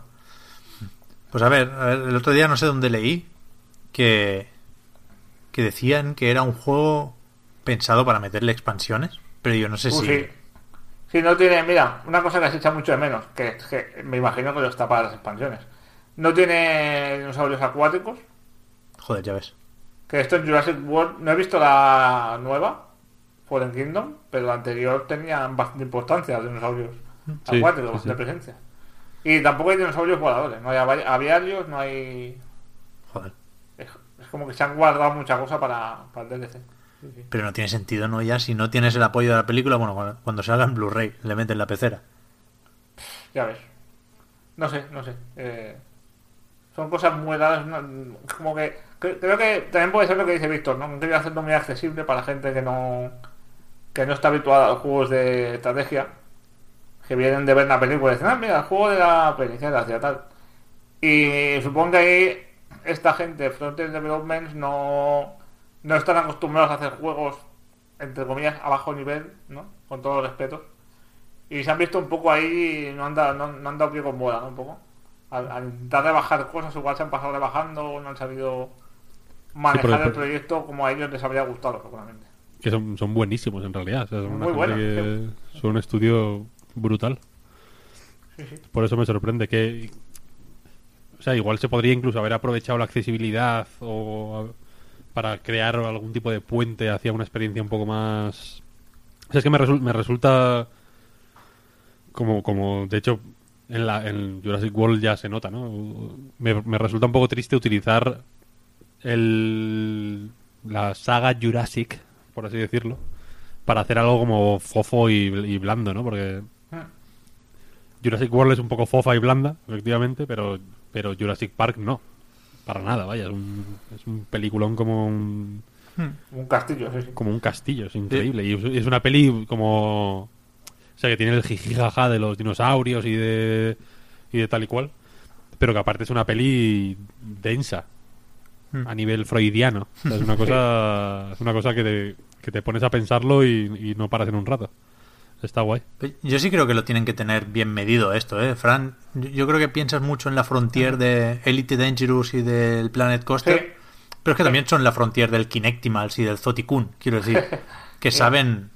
Pues a ver, a ver, el otro día no sé dónde leí que, que decían que era un juego pensado para meterle expansiones, pero yo no sé
Uh,
si...
sí. Sí, no tiene, mira, una cosa que se echa mucho de menos, que, es que me imagino que lo está para las expansiones. No tiene dinosaurios acuáticos,
Joder, ya ves.
que esto en Jurassic World, no he visto la nueva, Fallen Kingdom, pero la anterior tenía bastante importancia los dinosaurios
Sí,
acuáticos,
sí,
bastante
sí.
presencia. Y tampoco hay dinosaurios voladores, no hay avi- aviarios, no hay...
Joder.
Es, es como que se han guardado mucha cosa para, para el DLC. Sí.
Pero no tiene sentido, ¿no? Ya si no tienes el apoyo de la película, bueno, cuando- salga en Blu-ray, le meten la pecera.
Ya ves. No sé, no sé. Eh, son cosas muy raras. como que creo que también puede ser lo que dice Víctor, ¿no? Quería hacerlo muy accesible para gente que no que no está habituada a los juegos de estrategia, que vienen de ver una película y dicen, ah, mira, el juego de la película, y tal. Y supongo que ahí esta gente, Frontend Developments, no, no están acostumbrados a hacer juegos, entre comillas, a bajo nivel, ¿no? Con todo respeto. Y se han visto un poco ahí, no han dado, no, no han dado pie con bola, ¿no? Un poco. Al, al intentar rebajar cosas, igual se han pasado rebajando, no han sabido manejar el proyecto como a ellos les habría gustado, seguramente.
Que son, son buenísimos en realidad. o sea, son,
Muy buenos,
que son un estudio brutal.
Sí, sí.
Por eso me sorprende que. O sea, igual se podría incluso haber aprovechado la accesibilidad o para crear algún tipo de puente hacia una experiencia un poco más. O sea, es que me, resul- me resulta. Como, como de hecho, en, la, en Jurassic World ya se nota, ¿no? Me, me resulta un poco triste utilizar el, la saga Jurassic, por así decirlo, para hacer algo como fofo y, y blando, ¿no? Porque Jurassic World es un poco fofa y blanda, efectivamente, pero, pero Jurassic Park no. Para nada, vaya. Es un, es un peliculón como un,
Un castillo, sí, sí.
como un castillo, es increíble. Y es, es una peli como... O sea, que tiene el jijijaja de los dinosaurios y de, y de tal y cual. Pero que aparte es una peli densa. A nivel freudiano. O sea, es una cosa, es una cosa que te, que te pones a pensarlo y, y no paras en un rato. Está guay.
Yo sí creo que lo tienen que tener bien medido esto, ¿eh? Fran, yo- creo que piensas mucho en la frontier de Elite Dangerous y del Planet Coaster,
Sí.
pero es que también son la frontier del Kinectimals y del Zoticun, quiero decir, que saben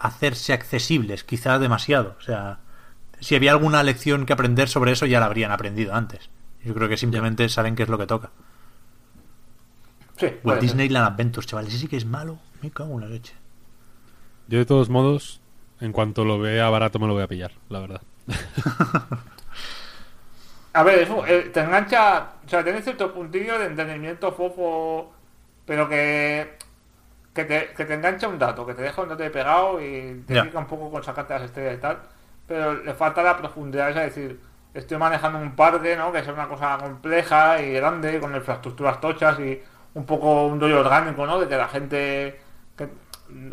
hacerse accesibles, quizás demasiado. O sea, si había alguna lección que aprender sobre eso, ya la habrían aprendido antes. Yo creo que simplemente saben qué es lo que toca.
Sí.
Disneyland Adventures, chavales, ese sí que es malo. Me cago en la leche.
Yo de todos modos, en cuanto lo vea barato me lo voy a pillar, la verdad.
A ver, eso, eh, te engancha, o sea, tiene cierto puntillo de entretenimiento fofo, pero que, que, te, que te engancha un dato, que te deja un dato ahí pegado y te pica un poco con sacarte las estrellas y tal, pero le falta la profundidad, es decir, estoy manejando un parque, ¿no? Que es una cosa compleja y grande, con infraestructuras tochas y un poco un rollo orgánico, ¿no? De que la gente... que-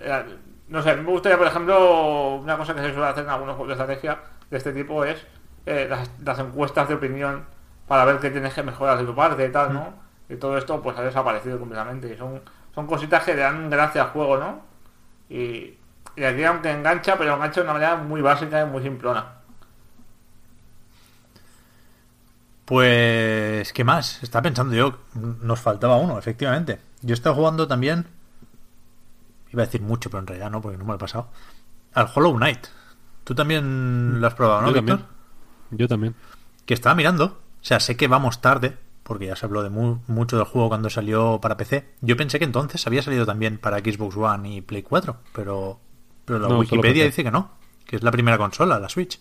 eh, no sé, me gustaría, por ejemplo, una cosa que se suele hacer en algunos juegos de estrategia de este tipo es eh, las, las encuestas de opinión para ver qué tienes que mejorar de tu parte y tal, ¿no? Y todo esto pues ha desaparecido completamente. Y son, son cositas que le dan gracia al juego, ¿no? Y, y aquí aunque engancha, pero engancha de una manera muy básica y muy simplona.
Pues, ¿qué más? Estaba pensando yo, nos faltaba uno, efectivamente. Yo he estado jugando también, iba a decir mucho, pero en realidad no, porque no me lo he pasado, al Hollow Knight. Tú también lo has probado, ¿no,
Yo también. Yo también.
Que estaba mirando, o sea, sé que vamos tarde, porque ya se habló de mu- mucho del juego cuando salió para PC. Yo pensé que entonces había salido también para Xbox One y Play 4, pero, pero la
No,
Wikipedia dice que no, que es la primera consola, la Switch.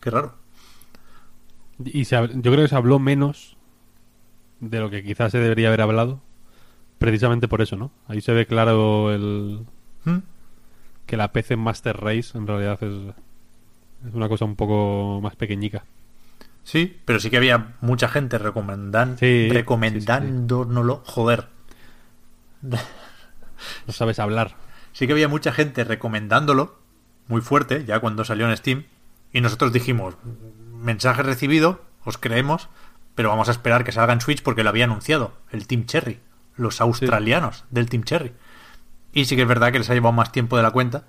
Qué raro.
Y se yo creo que se habló menos de lo que quizás se debería haber hablado, precisamente por eso, ¿no? Ahí se ve claro el
¿Mm?
que la PC Master Race en realidad es, es una cosa un poco más pequeñica.
Sí, pero sí que había mucha gente recomendan,
Sí,
recomendándonoslo. Joder.
No sabes hablar.
Sí que había mucha gente recomendándolo, muy fuerte, ya cuando salió en Steam. Y nosotros dijimos, mensaje recibido, os creemos, pero vamos a esperar que salga en Switch porque lo había anunciado el Team Cherry, los australianos del Team Cherry. Y sí que es verdad que les ha llevado más tiempo de la cuenta.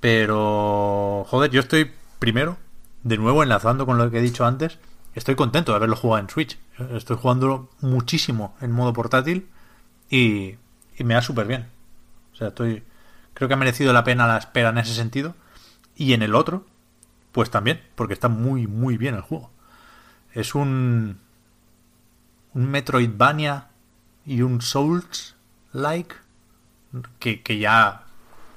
Pero, joder, yo estoy primero, de nuevo enlazando con lo que he dicho antes, estoy contento de haberlo jugado en Switch. Estoy jugándolo muchísimo en modo portátil y, y me da súper bien. O sea, estoy. Creo que ha merecido la pena la espera en ese sentido. Y en el otro, pues también, porque está muy, muy bien el juego. Es un. Un Metroidvania y un Souls-like. Que, que ya.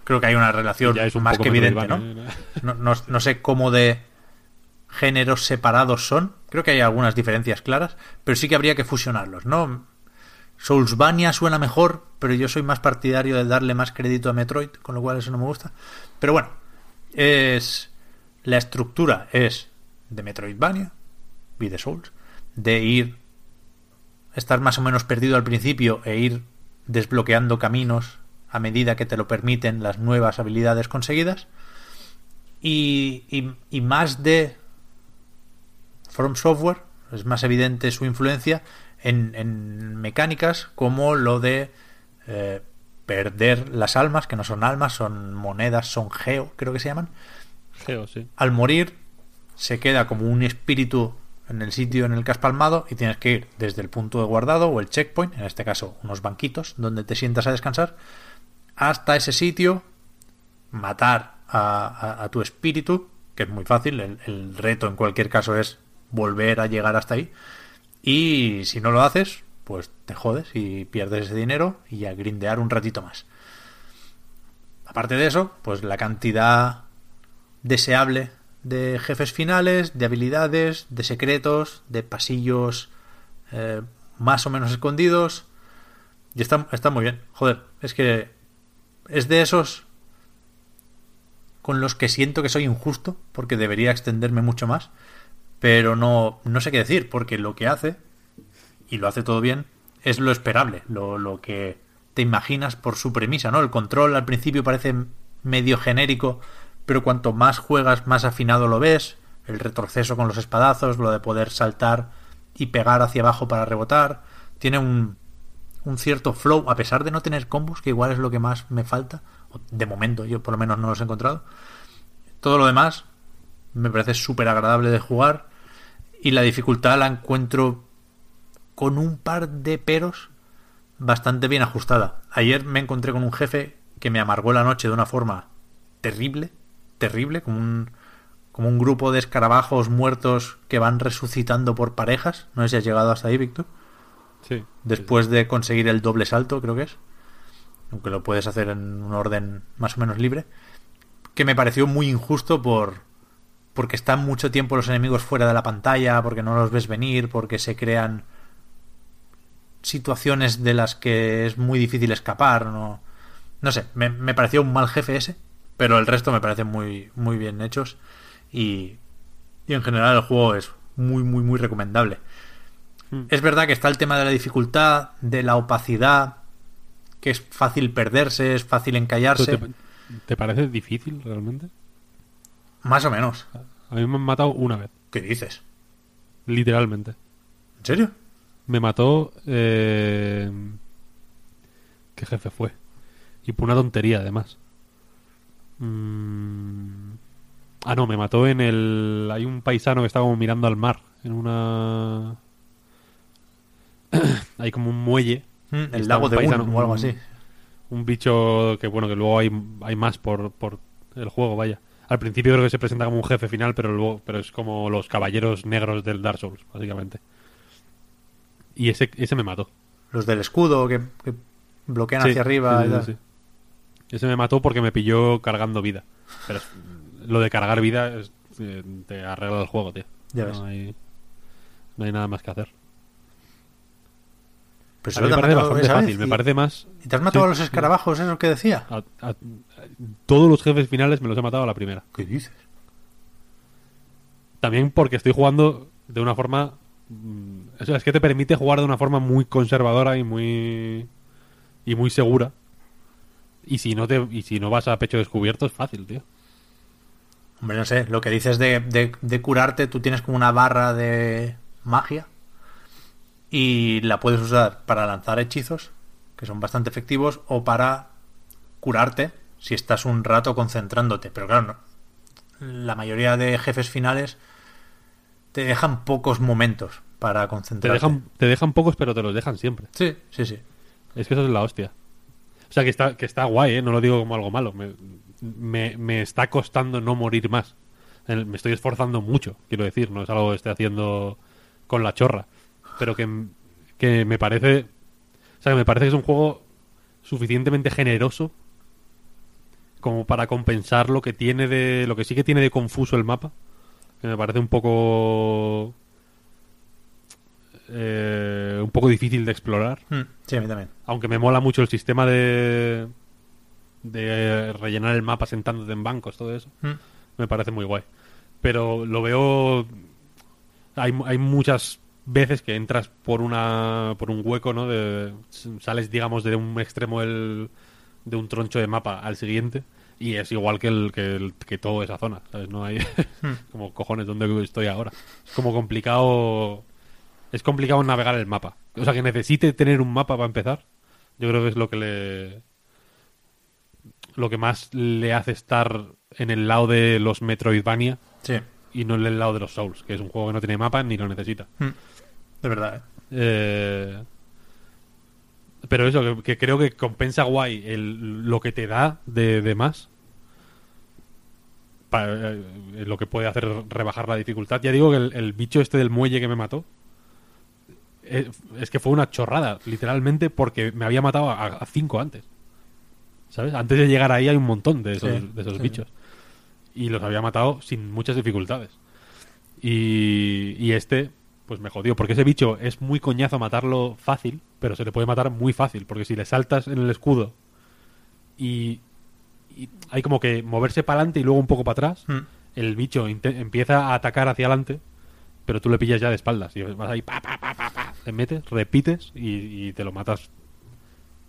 Creo que hay una relación
Ya es un
más que evidente, ¿no?
¿eh?
No, no, no sé cómo de géneros separados son. Creo que hay algunas diferencias claras, pero sí que habría que fusionarlos, ¿no? Soulsvania suena mejor, pero yo soy más partidario de darle más crédito a Metroid, con lo cual eso no me gusta. Pero bueno, es la estructura es de Metroidvania, de Souls, de ir estar más o menos perdido al principio e ir desbloqueando caminos a medida que te lo permiten las nuevas habilidades conseguidas. Y, y- más de From Software, es más evidente su influencia en, en mecánicas como lo de eh, perder las almas, que no son almas, son monedas, son geo, creo que se llaman. Al morir se queda como un espíritu en el sitio en el que has palmado y tienes que ir desde el punto de guardado o el checkpoint, en este caso unos banquitos donde te sientas a descansar, hasta ese sitio, matar a, a- tu espíritu, que es muy fácil, el reto en cualquier caso es volver a llegar hasta ahí, y si no lo haces, pues te jodes y pierdes ese dinero y a grindear un ratito más. Aparte de eso, pues la cantidad deseable de jefes finales, de habilidades, de secretos, de pasillos eh, más o menos escondidos. Y está, está muy bien. Joder, es que es de esos con los que siento que soy injusto, porque debería extenderme mucho más, pero no, no sé qué decir, porque lo que hace, y lo hace todo bien, es lo esperable, lo, lo que te imaginas por su premisa, ¿no? El control al principio parece medio genérico, pero cuanto más juegas, más afinado lo ves, el retroceso con los espadazos, lo de poder saltar y pegar hacia abajo para rebotar, tiene un, cierto flow, a pesar de no tener combos, que igual es lo que más me falta, de momento yo por lo menos no los he encontrado. Todo lo demás me parece súper agradable de jugar y la dificultad la encuentro con un par de peros bastante bien ajustada. Ayer me encontré con un jefe que me amargó la noche de una forma terrible, terrible, como un, como un grupo de escarabajos muertos que van resucitando por parejas. No sé si has llegado hasta ahí, Víctor.
Sí.
Después de conseguir el doble salto, creo que es. Aunque lo puedes hacer en un orden más o menos libre. Que me pareció muy injusto por. Porque están mucho tiempo los enemigos fuera de la pantalla, porque no los ves venir, porque se crean situaciones de las que es muy difícil escapar. No, no sé, me, me pareció un mal jefe ese, pero el resto me parecen muy, muy bien hechos. Y, y en general el juego es muy, muy, muy recomendable.
Hmm.
Es verdad que está el tema de la dificultad, de la opacidad, que es fácil perderse, es fácil encallarse.
¿Te, te parece difícil realmente?
Más o menos.
A mí me han matado una vez,
¿Qué dices?
literalmente.
¿En serio?
Me mató... Eh... ¿Qué jefe fue? Y por una tontería, además. Mm, Ah, no, me mató en el... Hay un paisano que está como mirando al mar, en una... Hay como un muelle.
Mm, El lago
un
de
paisano,
Uno o algo
un-
así.
Un bicho que, bueno, que luego hay, hay más por, por el juego, vaya. Al principio creo que se presenta como un jefe final, pero luego pero es como los caballeros negros del Dark Souls, básicamente. Y ese, ese me mató.
Los del escudo que, que bloquean
Sí,
hacia arriba.
sí, sí. Ese me mató porque me pilló cargando vida. Pero lo de cargar vida es- eh, te arregla el juego, tío.
Ya ves.
no, hay, no hay nada más que hacer.
Pero
A mí me parece bastante fácil. Me parece más...
¿Y te has matado
Sí,
a los escarabajos, eso que decía?
a- a- todos los jefes finales me los he matado a la primera.
¿Qué dices?
También porque estoy jugando de una forma. mm, O sea, es que te permite jugar de una forma muy conservadora y muy. y muy segura. Y si no te y si no vas a pecho descubierto es fácil, tío.
Hombre, no sé, lo que dices de, de- de curarte, tú tienes como una barra de magia y la puedes usar para lanzar hechizos, que son bastante efectivos, o para curarte si estás un rato concentrándote. Pero claro, no- la mayoría de jefes finales te dejan pocos momentos para
Te
concentrarte.
dejan, te dejan pocos, pero te los dejan siempre.
Sí, sí, sí.
Es que eso es la hostia. O sea, que está, que está guay, ¿eh? No lo digo como algo malo. Me, me, está costando no morir más. Me estoy esforzando mucho, quiero decir. No es algo que esté haciendo con la chorra. Pero que, que me parece... O sea, que me parece que es un juego suficientemente generoso como para compensar lo que tiene de... Lo que sí que tiene de confuso el mapa. Que me parece un poco... eh, un poco difícil de explorar
Mm, Sí, a mí también.
aunque me mola mucho el sistema de de rellenar el mapa sentándote en bancos, todo eso,
Mm.
me parece muy guay. Pero lo veo hay, hay muchas veces que entras por una por un hueco, ¿no? De, sales digamos de un extremo del de un troncho de mapa al siguiente y es igual que el que, el- que toda esa zona, ¿sabes? No hay como cojones donde estoy ahora. Es como complicado es complicado navegar el mapa. O sea, que necesite tener un mapa para empezar. Yo creo que es lo que le lo que más le hace estar en el lado de los Metroidvania
Sí,
y no en el lado de los Souls, que es un juego que no tiene mapa ni lo necesita.
de verdad. ¿eh?
Eh, pero eso, que, que creo que compensa guay el, lo que te da de, de más. Eh, lo que puede hacer rebajar la dificultad. Ya digo que el, el bicho este del muelle que me mató. Eh, Es que fue una chorrada, literalmente, porque me había matado a, a cinco antes. ¿Sabes? Antes de llegar ahí hay un montón de esos,
Sí,
de esos
sí.
bichos. Y los había matado sin muchas dificultades. Y, y este, pues me jodió, porque ese bicho es muy coñazo matarlo fácil, pero se le puede matar muy fácil, porque si le saltas en el escudo y, y hay como que moverse para adelante y luego un poco para atrás,
Mm.
el bicho empieza a atacar hacia adelante, pero tú le pillas ya de espaldas y vas ahí, pa, pa, pa, pa, pa, te metes, repites y, te lo matas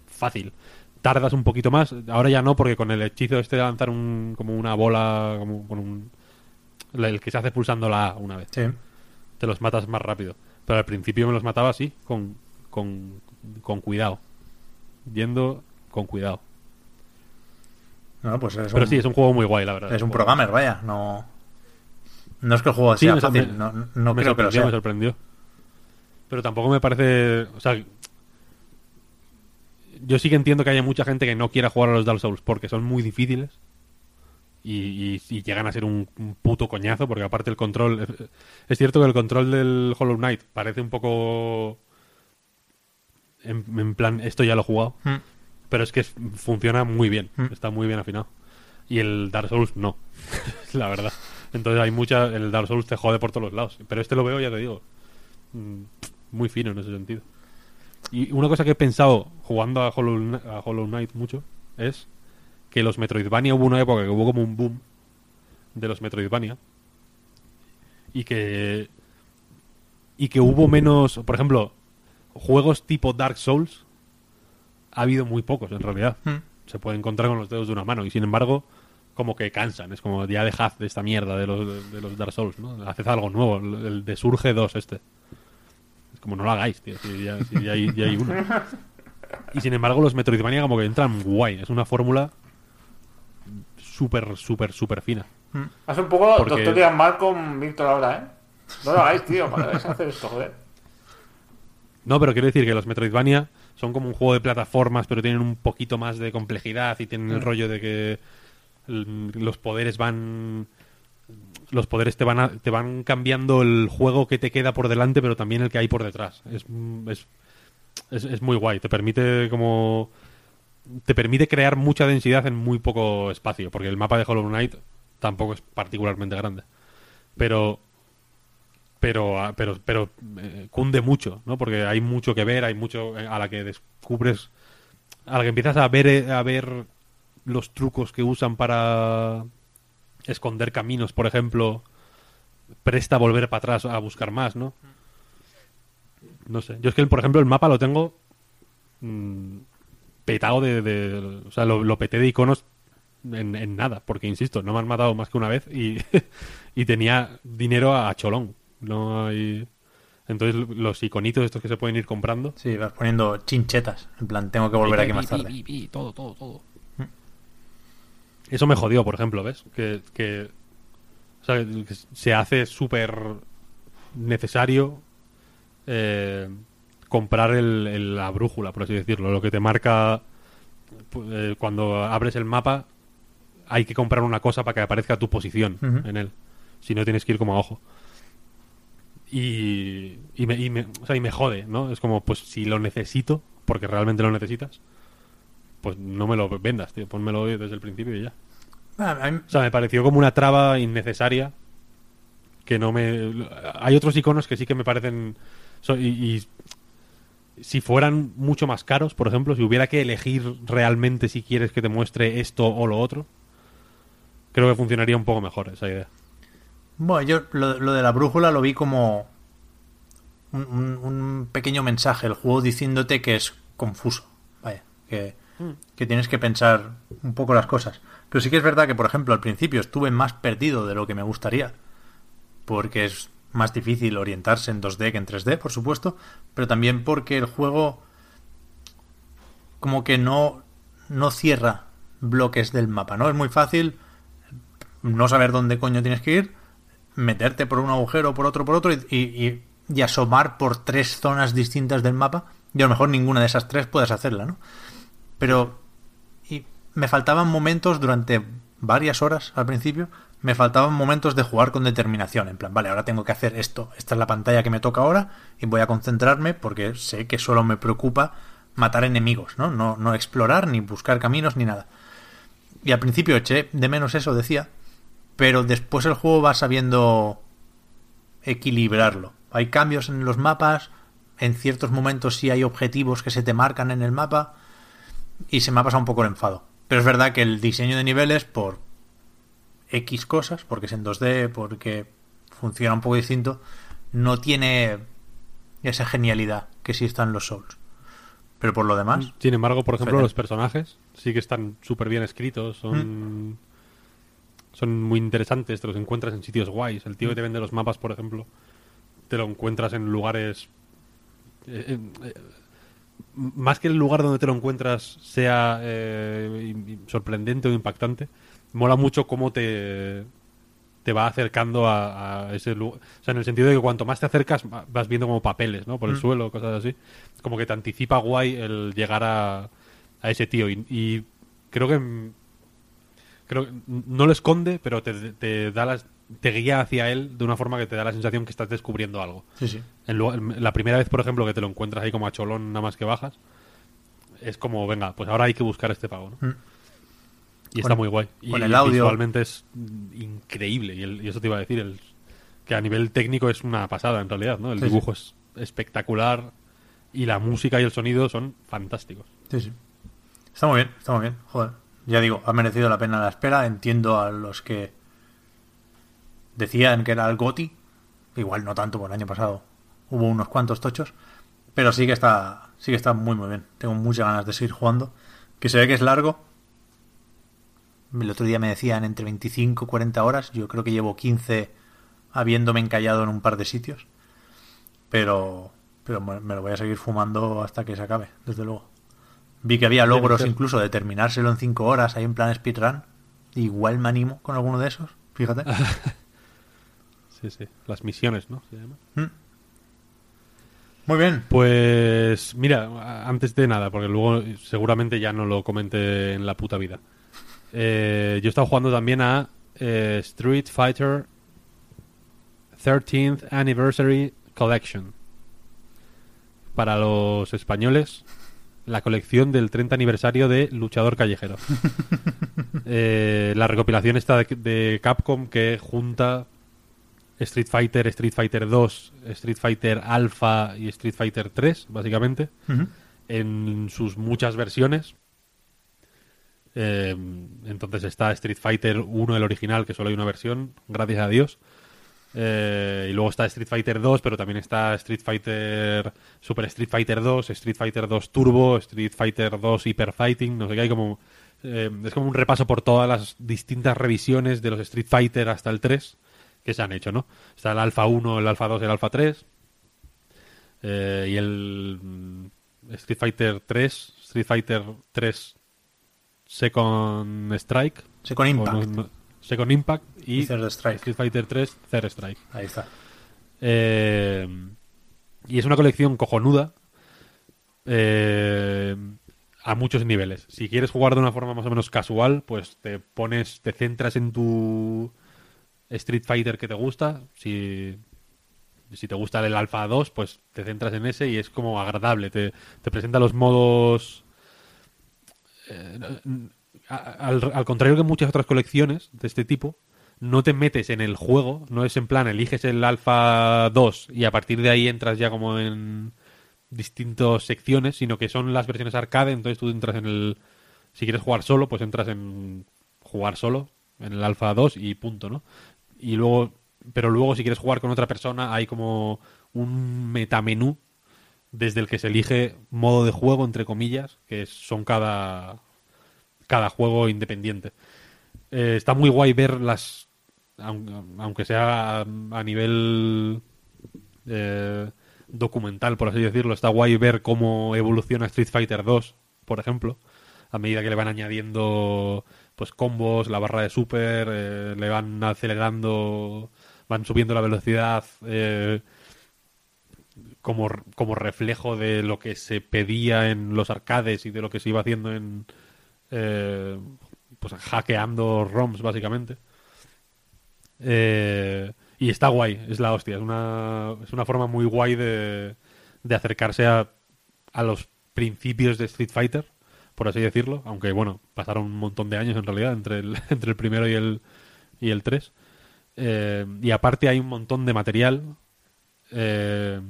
fácil. Tardas un poquito más, ahora ya no, porque con el hechizo este de lanzar un, como una bola, como con un, el que se hace pulsando la A una vez te los matas más rápido. Pero al principio me los mataba así, con, con, con cuidado. Yendo con cuidado.
No, pues es
Pero
un,
sí, es un juego muy guay, la verdad.
es un programmer, vaya. No, no es que el juego
Sí,
sea
me
fácil. No, no
me
creo que lo
sorprendió,
sea.
me sorprendió. Pero tampoco me parece... O sea, yo sí que entiendo que haya mucha gente que no quiera jugar a los Dark Souls porque son muy difíciles. Y, y- y llegan a ser un, un puto coñazo, porque aparte el control... Es cierto que el control del Hollow Knight parece un poco... En, en plan, esto ya lo he jugado.
Mm.
Pero es que es- funciona muy bien,
Mm.
está muy bien afinado. Y el Dark Souls no, la verdad. Entonces hay mucha. El Dark Souls te jode por todos los lados. Pero este lo veo, ya te digo, mm, muy fino en ese sentido. Y una cosa que he pensado jugando a Hollow, a Hollow Knight mucho es que los Metroidvania hubo una época que hubo como un boom de los Metroidvania y que y que hubo menos, por ejemplo, juegos tipo Dark Souls ha habido muy pocos en realidad.
Mm.
Se puede encontrar con los dedos de una mano y sin embargo como que cansan, es como ya dejad de esta mierda de los, de los Dark Souls, ¿no? Haced algo nuevo, el, de Surge 2 este. Es como no lo hagáis, tío, si ya, si ya hay, ya hay uno. Y sin embargo los Metroidvania como que entran guay, es una fórmula súper, súper, súper fina.
Es un poco
Porque-
Doctor Ian mal con Víctor ahora, ¿eh? No lo hagáis, tío, para a hacer esto, joder.
No, pero quiero decir que los Metroidvania son como un juego de plataformas, pero tienen un poquito más de complejidad y tienen el rollo de que mm, los poderes van los poderes te van a- te van cambiando el juego que te queda por delante, pero también el que hay por detrás. Es, es, es, es muy guay. Te permite como te permite crear mucha densidad en muy poco espacio, porque el mapa de Hollow Knight tampoco es particularmente grande. Pero pero ah, pero pero eh, cunde mucho, ¿no? Porque hay mucho que ver, hay mucho eh, a la que descubres a la que empiezas a ver eh, a ver los trucos que usan para esconder caminos, por ejemplo, presta volver para atrás a buscar más, ¿no? No sé. Yo es que, por ejemplo, el mapa lo tengo mm, petado de, de- O sea, lo, lo peté de iconos en, en nada, porque, insisto, no me han matado más que una vez y, y tenía dinero a cholón. No hay... Entonces, los iconitos estos que se pueden ir comprando...
Sí, vas poniendo chinchetas. En plan, tengo que volver aquí más tarde.
todo, todo, todo. Eso me jodió, por ejemplo, ¿ves? Que, que, o sea, que se hace súper necesario eh, comprar el- el- la brújula, por así decirlo. Lo que te marca pu- eh, cuando abres el mapa, hay que comprar una cosa para que aparezca tu posición en él. Si no, tienes que ir como a ojo. Y, y, me, y, me, o sea, y me jode, ¿no? Es como, pues si lo necesito, porque realmente lo necesitas, pues no me lo vendas, tío. Pónmelo desde el principio y ya. O sea, me pareció como una traba innecesaria que no me... Hay otros iconos que sí que me parecen... so- y, y si fueran mucho más caros, por ejemplo, si hubiera que elegir realmente si quieres que te muestre esto o lo otro, creo que funcionaría un poco mejor esa idea.
Bueno, yo lo, lo de la brújula lo vi como un, un- un pequeño mensaje, el juego diciéndote que es confuso. Vaya, que, que tienes que pensar un poco las cosas. Pero sí que es verdad que, por ejemplo, al principio estuve más perdido de lo que me gustaría, porque es más difícil orientarse en 2D que en 3D, por supuesto, pero también porque el juego como que no, no cierra bloques del mapa, ¿no? Es muy fácil no saber dónde coño tienes que ir, meterte por un agujero, por otro, por otro, y, y- y asomar por tres zonas distintas del mapa, y a lo mejor ninguna de esas tres puedes hacerla, ¿no? Pero y me faltaban momentos durante varias horas al principio, me faltaban momentos de jugar con determinación, en plan, vale, ahora tengo que hacer esto, esta es la pantalla que me toca ahora y voy a concentrarme porque sé que solo me preocupa matar enemigos, ¿no? No, no explorar ni buscar caminos ni nada. Y al principio eché de menos eso, decía, pero después el juego va sabiendo equilibrarlo. Hay cambios en los mapas, en ciertos momentos sí hay objetivos que se te marcan en el mapa y se me ha pasado un poco el enfado. Pero es verdad que el diseño de niveles por X cosas, porque es en 2D, porque funciona un poco distinto, no tiene esa genialidad que sí está en los Souls. Pero por lo demás,
Sin embargo, por ejemplo,
Fede.
los personajes sí que están súper bien escritos, son, son muy interesantes, te los encuentras en sitios guays. El tío que te vende los mapas, por ejemplo, te lo encuentras en lugares... eh, eh, más que el lugar donde te lo encuentras sea eh, sorprendente o impactante, mola mucho cómo te, te va acercando a, a ese lugar. O sea, en el sentido de que cuanto más te acercas, va- vas viendo como papeles, ¿no? Por el suelo, cosas así. Como que te anticipa guay el llegar a, a ese tío. Y, y creo que. mm, Creo que no lo esconde, pero te, te da las, te guía hacia él de una forma que te da la sensación que estás descubriendo algo.
sí, sí.
En la primera vez, por ejemplo, que te lo encuentras ahí como a cholón, nada más que bajas, es como, venga, pues ahora hay que buscar este pago, ¿no?
Mm.
Y está
Con-
muy guay. Y
con el audio-
visualmente es increíble. Y, el- y eso te iba a decir, el, que a nivel técnico es una pasada en realidad, ¿no? El
Sí, sí.
dibujo es espectacular y la música y el sonido son fantásticos.
Sí, sí. Está muy bien, está muy bien. Joder. Ya digo, ha merecido la pena la espera. Entiendo a los que decían que era el GOTI. Igual no tanto, porque el año pasado hubo unos cuantos tochos. Pero sí que está, sí que está muy muy bien. Tengo muchas ganas de seguir jugando. Que se ve que es largo. El otro día me decían entre 25 y 40 horas. Yo creo que llevo 15 habiéndome encallado en un par de sitios. Pero, pero me lo voy a seguir fumando hasta que se acabe, desde luego. Vi que había logros incluso de terminárselo en 5 horas, ahí en plan speedrun. Igual me animo con alguno de esos, fíjate.
Sí, sí. Las misiones, ¿no? Se llama.
Muy bien.
Pues mira, antes de nada, porque luego seguramente ya no lo comenté en la puta vida. Eh, yo he estado jugando también a eh, Street Fighter 13th Anniversary Collection. Para los españoles, la colección del 30 aniversario de Luchador Callejero. Eh, la recopilación está de, de Capcom que junta Street Fighter, Street Fighter 2, Street Fighter Alpha y Street Fighter 3, básicamente, en sus muchas versiones. Eh, entonces está Street Fighter 1, el original, que solo hay una versión, gracias a Dios. Eh, y luego está Street Fighter 2, pero también está Street Fighter, Super Street Fighter 2, Street Fighter 2 Turbo, Street Fighter 2 Hyper Fighting, no sé qué, hay como... eh, es como un repaso por todas las distintas revisiones de los Street Fighter hasta el 3 que se han hecho, ¿no? Está el Alpha 1, el Alpha 2 y el Alpha 3. eh, y el mm, Street Fighter 3, Street Fighter 3 Second Strike.
Second Impact.
no- no- Second Impact y,
Y Third Strike.
Street Fighter 3 Third Strike.
Ahí está.
Eh, y es una colección cojonuda eh, a muchos niveles. Si quieres jugar de una forma más o menos casual, pues te pones, te centras en tu Street Fighter que te gusta. Si, si te gusta el Alpha 2, pues te centras en ese y es como agradable. Te, te presenta los modos... eh, al, al contrario que muchas otras colecciones de este tipo, no te metes en el juego, no es en plan, eliges el Alpha 2 y a partir de ahí entras ya como en distintas secciones, sino que son las versiones arcade, entonces tú entras en el... Si quieres jugar solo, pues entras en jugar solo, en el Alpha 2 y punto, ¿no? Y luego, pero luego si quieres jugar con otra persona, hay como un metamenú desde el que se elige modo de juego, entre comillas, que son cada, cada juego independiente. Eh, está muy guay ver las, aun- aunque sea a nivel eh, documental, por así decirlo, está guay ver cómo evoluciona Street Fighter 2, por ejemplo, a medida que le van añadiendo pues combos, la barra de super, eh, le van acelerando, van subiendo la velocidad eh, como, como reflejo de lo que se pedía en los arcades y de lo que se iba haciendo en eh, pues hackeando ROMs básicamente. Y está guay, es la hostia. Es una, es una forma muy guay de, de acercarse a, a los principios de Street Fighter, por así decirlo. Aunque, bueno, pasaron un montón de años en realidad entre el, entre el primero y el, y el 3. Eh, y aparte hay un montón de material, eh,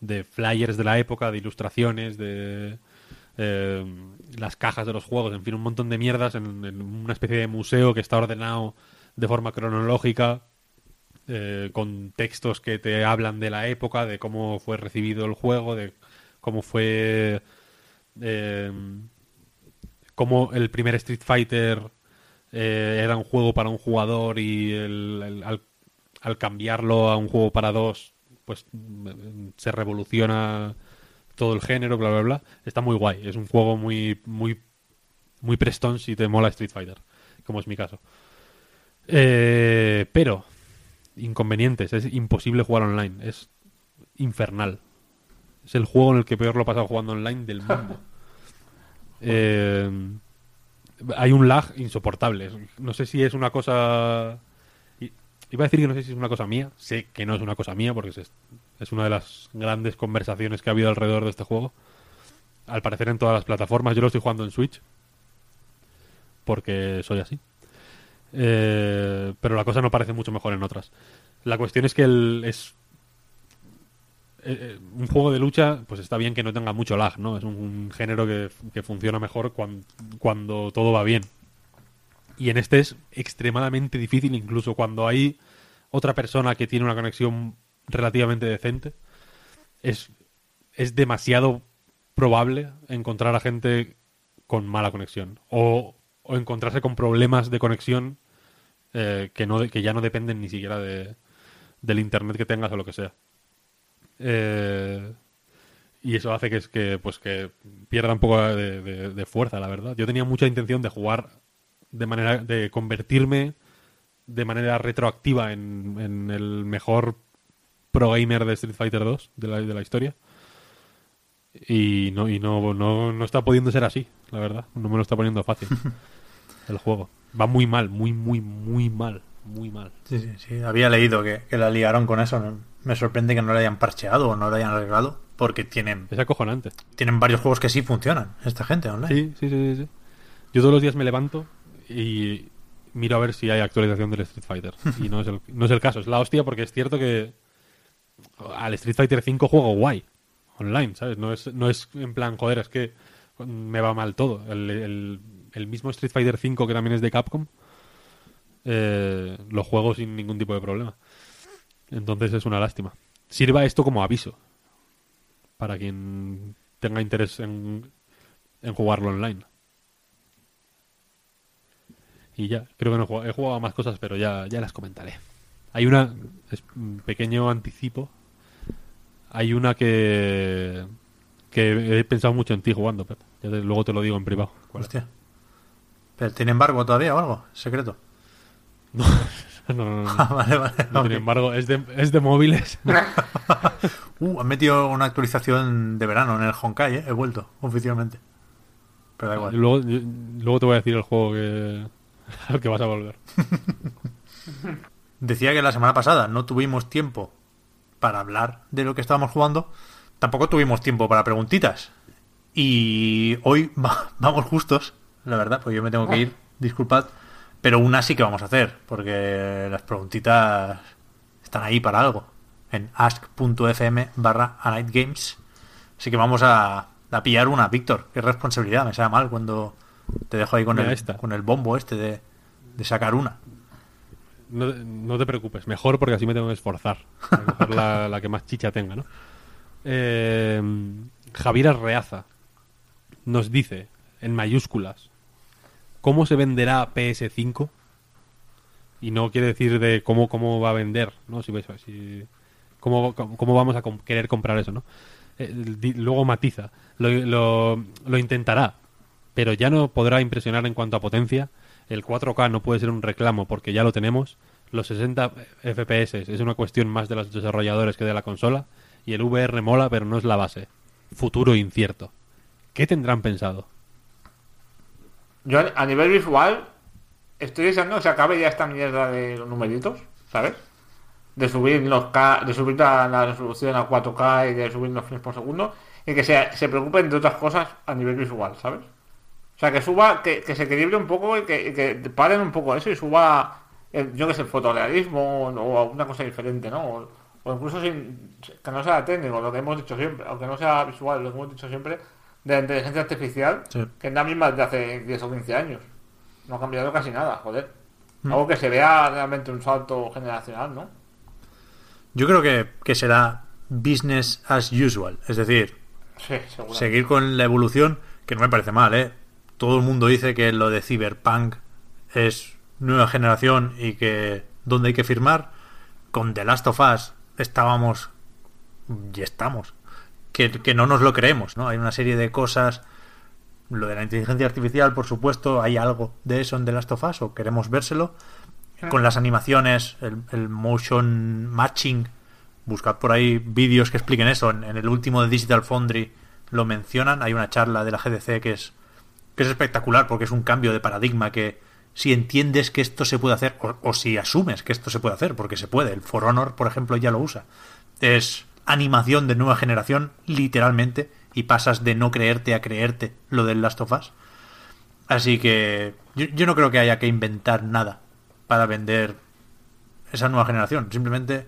de flyers de la época, de ilustraciones, de eh, las cajas de los juegos, en fin, un montón de mierdas en, una especie de museo que está ordenado de forma cronológica, eh, con textos que te hablan de la época, de cómo fue recibido el juego, de cómo fue... cómo el primer Street Fighter eh, era un juego para un jugador y el- al, cambiarlo a un juego para dos, pues se revoluciona todo el género, bla, bla, bla. Está muy guay. Es un juego muy, muy, muy prestón si te mola Street Fighter, como es mi caso. Eh, pero, inconvenientes, es imposible jugar online. Es infernal. Es el juego en el que peor lo he pasado jugando online del mundo. Eh, hay un lag insoportable. No sé si es una cosa. Iba a decir que no sé si es una cosa mía. Sé que no es una cosa mía porque es, es una de las grandes conversaciones que ha habido alrededor de este juego. Al parecer en todas las plataformas. Yo lo estoy jugando en Switch. Porque soy así. Eh, pero la cosa no parece mucho mejor en otras. La cuestión es que el, es eh, eh, un juego de lucha, pues está bien que no tenga mucho lag, ¿no? Es un, género que, funciona mejor cuan- cuando todo va bien. Y en este es extremadamente difícil, incluso cuando hay otra persona que tiene una conexión relativamente decente. Es, es demasiado probable encontrar a gente con mala conexión. O, o encontrarse con problemas de conexión eh, que, no, que ya no dependen ni siquiera de, del internet que tengas o lo que sea. Eh, y eso hace que, es que, pues que pierda un poco de, de- de fuerza, la verdad. Yo tenía mucha intención de jugar de manera de convertirme de manera retroactiva en, en el mejor pro gamer de Street Fighter 2 de la, de la historia. Y no y no, no, no está pudiendo ser así, la verdad. No me lo está poniendo fácil el juego. Va muy mal, muy, muy, muy mal. Muy mal.
Sí, sí, sí. Había leído que, que la liaron con eso. ¿no? Me sorprende que no lo hayan parcheado o no lo hayan arreglado. Porque tienen,
Es acojonante.
tienen varios juegos que sí funcionan, esta gente online.
Sí, sí, sí, sí. Yo todos los días me levanto y miro a ver si hay actualización del Street Fighter. Y no es el, no es el caso. Es la hostia porque es cierto que al Street Fighter 5 juego guay. Online, ¿sabes? No es, no es en plan, joder, es que me va mal todo. El, el- el mismo Street Fighter 5 que también es de Capcom, eh, lo juego sin ningún tipo de problema. Entonces es una lástima. Sirva esto como aviso para quien tenga interés en, en jugarlo online. Y ya, creo que no he jugado, he jugado a más cosas, pero ya, ya las comentaré. Hay una, es un pequeño anticipo. Hay una que que he pensado mucho en ti jugando, Pep. Ya te- luego te lo digo en privado.
Hostia. ¿Pero tiene embargo todavía o algo? ¿Secreto?
No, no, no, no,
Ah, vale, vale.
no,
ok.
Sin embargo, es de, es de móviles.
Uh, han metido una actualización de verano en el Honkai, ¿eh? He vuelto, oficialmente. Pero da igual.
luego, luego te voy a decir el juego que, al que vas a volver.
Decía que la semana pasada no tuvimos tiempo para hablar de lo que estábamos jugando. Tampoco tuvimos tiempo para preguntitas. Y hoy va- vamos justos, la verdad, porque yo me tengo que ir, disculpad. Pero una sí que vamos a hacer, porque las preguntitas están ahí para algo. En ask.fm barra a night games. Así que vamos a, a pillar una, Víctor. Qué responsabilidad, me sabe mal cuando te dejo ahí con,
Mira
el,
esta.
con el bombo este de, de sacar una.
No, no te preocupes, mejor porque así me tengo que esforzar. La, la que más chicha tenga, ¿no? Eh, Javier Arreaza nos dice, en mayúsculas, ¿cómo se venderá PS5? Y no quiere decir de cómo, cómo va a vender, ¿no? Si, si- cómo, cómo- vamos a querer comprar eso, ¿no? Eh, luego matiza, lo, lo- lo intentará, pero ya no podrá impresionar en cuanto a potencia. El 4K no puede ser un reclamo porque ya lo tenemos. Los 60 FPS es una cuestión más de los desarrolladores que de la consola. Y el VR mola, pero no es la base. Futuro incierto. ¿Qué tendrán pensado?
Yo a- nivel visual estoy deseando que se acabe ya esta mierda de los numeritos, ¿sabes? De subir los K, de subir la, resolución a 4K y de subir los frames por segundo y que se, se preocupen de otras cosas a nivel visual, ¿sabes? O sea, que suba, que, que se equilibre un poco y que, que paren un poco eso y suba, el- yo que sé, el fotorealismo o, o alguna cosa diferente, ¿no? O, o incluso sin, que no sea técnico, lo que hemos dicho siempre, aunque no sea visual, lo que hemos dicho siempre, de la inteligencia artificial,
Sí.
que es la misma de hace 10 o 15 años. No ha cambiado casi nada, joder. Algo que se vea realmente un salto generacional, ¿no?
Yo creo que, que será business as usual. Es decir,
Sí,
seguir con la evolución, que no me parece mal, ¿eh? Todo el mundo dice que lo de Cyberpunk es nueva generación y que donde hay que firmar, con The Last of Us estábamos y estamos. Que, que no nos lo creemos, ¿no? Hay una serie de cosas. Lo de la inteligencia artificial, por supuesto, hay algo de eso en The Last of Us o queremos vérselo. Con las animaciones, el, el motion matching, buscad por ahí vídeos que expliquen eso. En, en el último de Digital Foundry lo mencionan. Hay una charla de la GDC que es, que es espectacular porque es un cambio de paradigma que si entiendes que esto se puede hacer o, o si asumes que esto se puede hacer, porque se puede. El For Honor, por ejemplo, ya lo usa. Es animación de nueva generación, literalmente, y pasas de no creerte a creerte lo del Last of Us. Así que yo, yo no creo que haya que inventar nada para vender esa nueva generación. Simplemente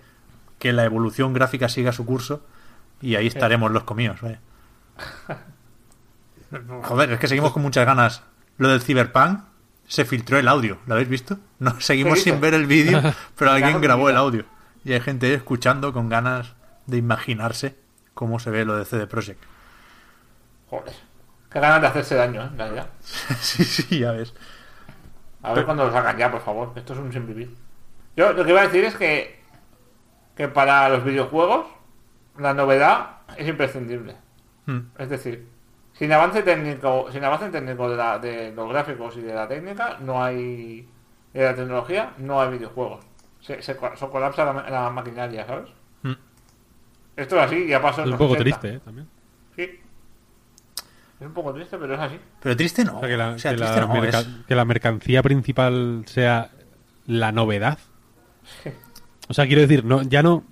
que la evolución gráfica siga su curso y ahí estaremos los comidos. vaya. Joder, es que seguimos con muchas ganas. Lo del Cyberpunk se filtró el audio. ¿Lo habéis visto? No, seguimos sin ver el vídeo, pero alguien grabó el audio. Y hay gente escuchando con ganas de imaginarse cómo se ve lo de CD Projekt.
Joder. Qué ganas de hacerse daño, ¿eh? En realidad.
sí, sí, ya ves.
A ver cuando lo sacan ya, por favor. Esto es un sin vivir. Yo lo que iba a decir es que, que para los videojuegos la novedad es imprescindible.
Hmm.
Es decir, sin avance técnico, sin avance técnico de, la- de los gráficos y de la técnica, no hay de la tecnología, no hay videojuegos. Se, se, se colapsa la, la maquinaria, ¿sabes? Esto es así, ya pasó en
Es un poco
80.
triste, ¿eh? También.
Sí. Es un poco triste, pero es así.
Pero triste no.
O sea, que la,
O sea,
que
triste
la
no,
merca-
es-
que la mercancía principal sea la novedad. O sea, quiero decir, no, ya no,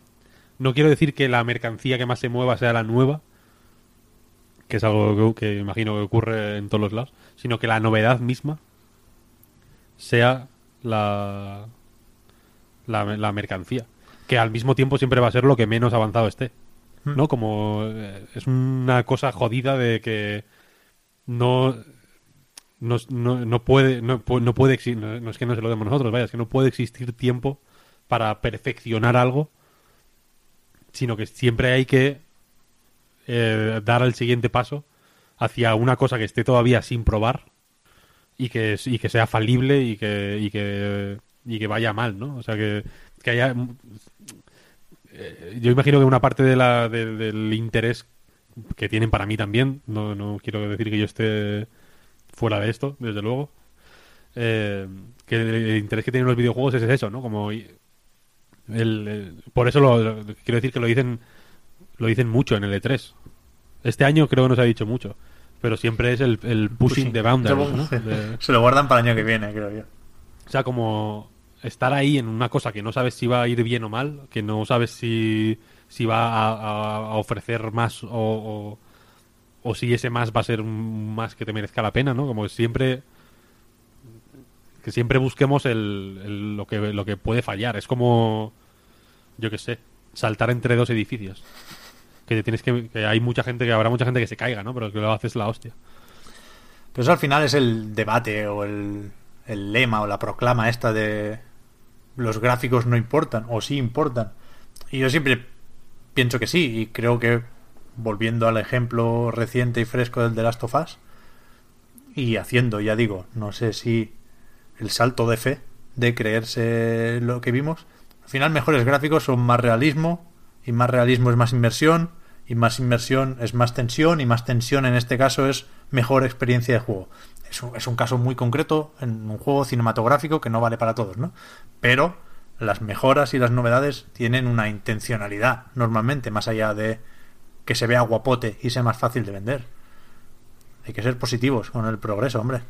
no quiero decir que la mercancía que más se mueva sea la nueva, que es algo que, que imagino que ocurre en todos los lados, sino que la novedad misma sea la, la, la mercancía. Que al mismo tiempo siempre va a ser lo que menos avanzado esté. ¿No? Como eh, es una cosa jodida de que no no, no, no puede no, no puede no es que no se lo demos nosotros vaya es que no puede existir tiempo para perfeccionar algo sino que siempre hay que eh, dar el siguiente paso hacia una cosa que esté todavía sin probar y que, y que sea falible y que, y que, y que vaya mal, ¿no? O sea, que, que haya... eh, yo imagino que una parte de la, de- del interés que tienen para mí también, no, no quiero decir que yo esté fuera de esto, desde luego, eh, que el, interés que tienen los videojuegos es eso, ¿no? Como el, el- por eso lo, lo- quiero decir que lo dicen lo dicen mucho en el E3. Este año creo que no se ha dicho mucho, pero siempre es el, el pushing,
Pushing.
the boundaries, ¿no? De-
Se lo guardan para el año que viene, creo yo.
o sea, como estar ahí en una cosa que no sabes si va a ir bien o mal, que no sabes si, si va a, ofrecer más o, o, si ese más va a ser un más que te merezca la pena, ¿no? Como siempre que siempre busquemos el, lo, que, lo que puede fallar. Es como, yo qué sé, saltar entre dos edificios. Que tienes que, que hay mucha gente, que habrá mucha gente que se caiga, ¿no? Pero que lo hace es la hostia.
Pero eso al final es el debate o el, el lema o la proclama esta de los gráficos no importan o sí importan. Y yo siempre pienso que sí y creo que volviendo al ejemplo reciente y fresco del The Last of Us, y haciendo, ya digo, no sé si el salto de fe de creerse lo que vimos. Al final, mejores gráficos son más realismo, y más realismo es más inmersión, y más inmersión es más tensión, y más tensión en este caso es mejor experiencia de juego. Es un, es un caso muy concreto en un juego cinematográfico que no vale para todos, ¿no? Pero las mejoras y las novedades tienen una intencionalidad normalmente, más allá de que se vea guapote y sea más fácil de vender. Hay que ser positivos con el progreso, hombre.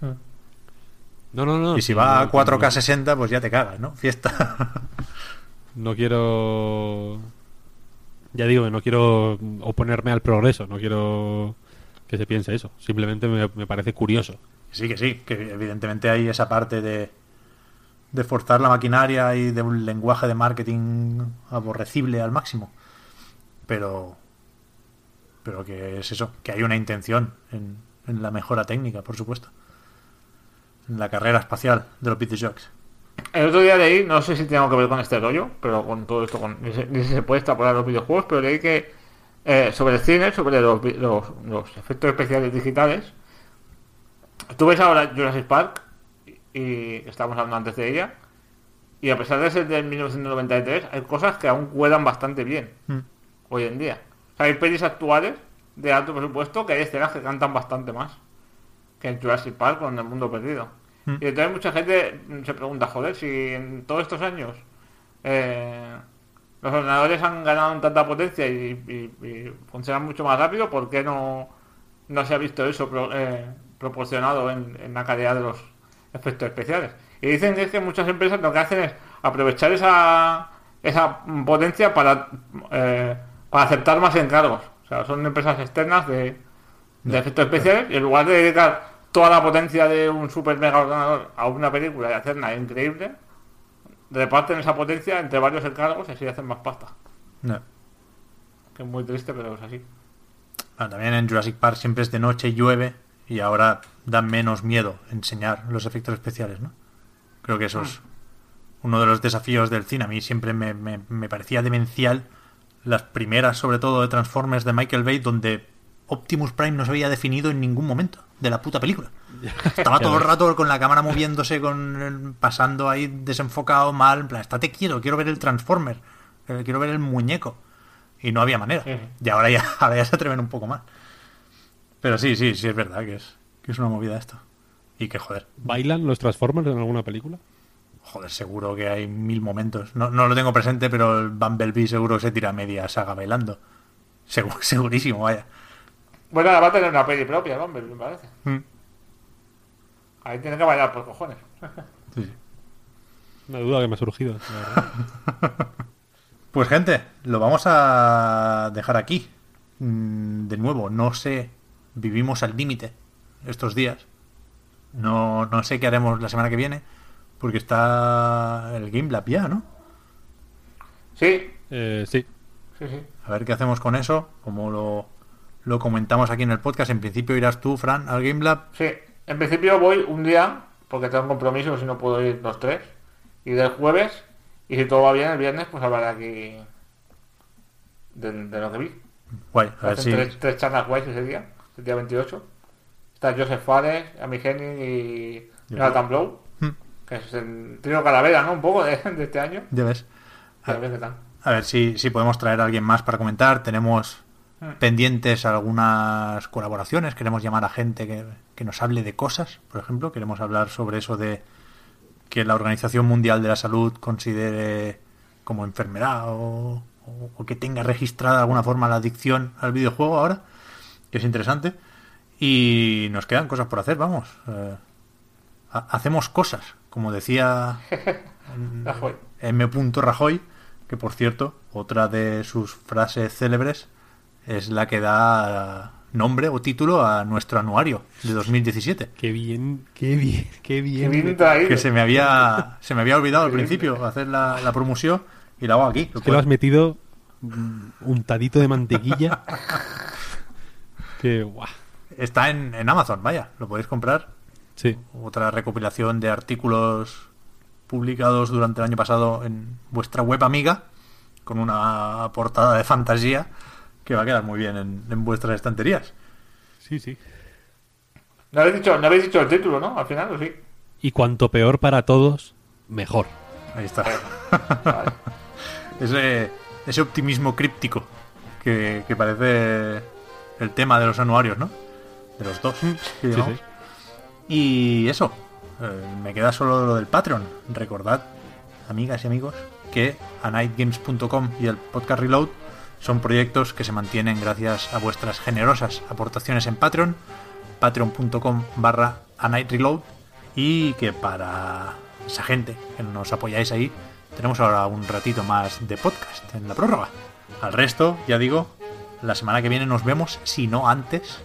No, no, no.
Y si va
no,
a 4K
no-
60, pues ya te cagas, ¿no? Fiesta.
No quiero. Ya digo no quiero oponerme al progreso, no quiero que se piense eso. Simplemente me, me parece curioso.
sí, que sí, que evidentemente hay esa parte de, de forzar la maquinaria y de un lenguaje de marketing aborrecible al máximo. Pero. Pero que es eso, que hay una intención en, en la mejora técnica, por supuesto. En la carrera espacial de los videojuegos.
El otro día leí, no sé si tiene algo que ver con este rollo, pero con todo esto, con, ni, se, ni se puede extrapolar los videojuegos, pero leí que eh, sobre el cine, sobre los, los, los efectos especiales digitales, tú ves ahora Jurassic Park, y, estábamos hablando antes de ella, y a pesar de ser del 1993, hay cosas que aún cuelan bastante bien
Mm.
hoy en día. O sea, hay pelis actuales de alto presupuesto que hay escenas que cantan bastante más que en Jurassic Park o en El Mundo Perdido.
Mm.
Y entonces mucha gente se pregunta, joder, si en todos estos años eh, los ordenadores han ganado en tanta potencia y, y- y funcionan mucho más rápido, ¿por qué no, no se ha visto eso pro- eh, proporcionado en, en la calidad de los efectos especiales? Y dicen que es que muchas empresas lo que hacen es aprovechar esa, esa potencia para, eh, para aceptar más encargos. O sea, son empresas externas de, de efectos especiales y en lugar de dedicar toda la potencia de un super mega ordenador a una película y hacerla increíble, reparten esa potencia entre varios encargos y así hacen más pasta.
No.
Que es muy triste, pero es así.
Ah, también en Jurassic Park siempre es de noche y llueve y ahora da menos miedo enseñar los efectos especiales, ¿no? Creo que eso es uno de los desafíos del cine. A mí siempre me, me- me parecía demencial las primeras, sobre todo de Transformers de Michael Bay, donde Optimus Prime no se había definido en ningún momento de la puta película. Estaba todo el rato con la cámara moviéndose, con el- pasando ahí desenfocado mal, en plan, estate quieto, quiero ver el Transformer, eh, quiero ver el muñeco. Y no había manera. Y ahora ya, ahora ya se atreven un poco más. Pero sí, sí, sí es verdad que es, que es una movida esto. Y que, joder,
¿Bailan los Transformers en alguna película?
joder, seguro que hay mil momentos. No, no lo tengo presente, pero el Bumblebee seguro que se tira media saga bailando. Segu- segurísimo, vaya.
Bueno, ahora va a tener una peli propia, ¿no? me parece.
Mm.
Ahí tiene que bailar por cojones.
Sí.
Una duda que me ha surgido. la.
Pues gente, lo vamos a dejar aquí. Mm, De nuevo, no sé, vivimos al límite estos días. No, no sé qué haremos la semana que viene, porque está el Game Lab ya, ¿no?
Sí,
Eh, sí.
sí, sí.
A ver qué hacemos con eso, como lo, lo comentamos aquí en el podcast. En principio irás tú, Fran, al Game Lab.
Sí, en principio voy un día, porque tengo compromisos y no puedo ir los tres. Y del jueves, y si todo va bien, el viernes, pues hablaré aquí de, de lo que vi.
Guay, a ver si...
tres, tres charlas guays ese día, el día 28. Está Joseph Fares, Amy Henning y Jonathan Blow,
Hmm,
que es el trío calavera, ¿no? Un poco de, de este año.
Ya ves.
A ver qué tal.
A ver si, si podemos traer a alguien más para comentar. Tenemos. Pendientes algunas colaboraciones. Queremos llamar a gente que, que nos hable de cosas, por ejemplo. Queremos hablar sobre eso de que la Organización Mundial de la Salud considere como enfermedad o, o- o que tenga registrada de alguna forma la adicción al videojuego ahora, que es interesante. Y nos quedan cosas por hacer, vamos. Eh, ha- hacemos cosas, como decía
Rajoy.
M. Rajoy, que por cierto, otra de sus frases célebres es la que da nombre o título a nuestro anuario de 2017.
Qué bien, qué bien, qué
Qué
bien.
traído.
Que se me había se me había olvidado al principio hacer la, la promoción y la hago aquí.
Es que lo has metido mm, untadito de mantequilla. que guau.
Está en, en Amazon, vaya, lo podéis comprar.
Sí.
Otra recopilación de artículos publicados durante el año pasado en vuestra web amiga, con una portada de fantasía que va a quedar muy bien en, en vuestras estanterías.
Sí, sí.
No habéis, dicho, no habéis dicho el título, ¿no? Al final, ¿o sí?
Y cuanto peor para todos, mejor.
Ahí está.
Vale.
ese, ese optimismo críptico que, que parece el tema de los anuarios, ¿no? De los dos.
Sí, sí.
Y eso, eh, me queda solo lo del Patreon. Recordad, amigas y amigos, que anightgames.com y el podcast Reload son proyectos que se mantienen gracias a vuestras generosas aportaciones en Patreon, patreon.com barra anightreload y que para esa gente que nos apoyáis ahí, tenemos ahora un ratito más de podcast en la prórroga. Al resto, ya digo, la semana que viene nos vemos, si no antes,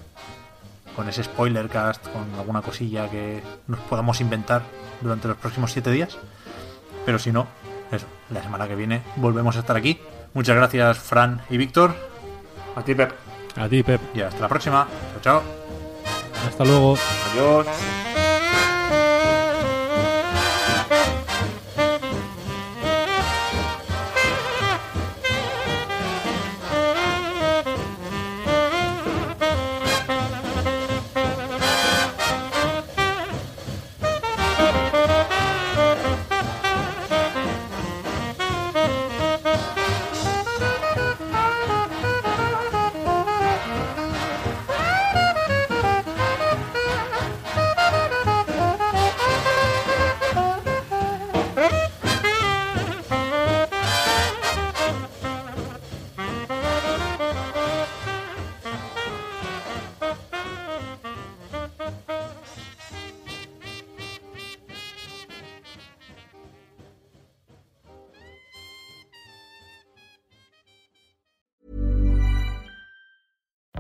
con ese spoiler cast, con alguna cosilla que nos podamos inventar durante los próximos siete días. Pero si no, eso, la semana que viene volvemos a estar aquí. Muchas gracias, Fran y Víctor.
A ti, Pep.
A ti, Pep.
Y hasta la próxima. Chao, chao.
Hasta luego.
Adiós.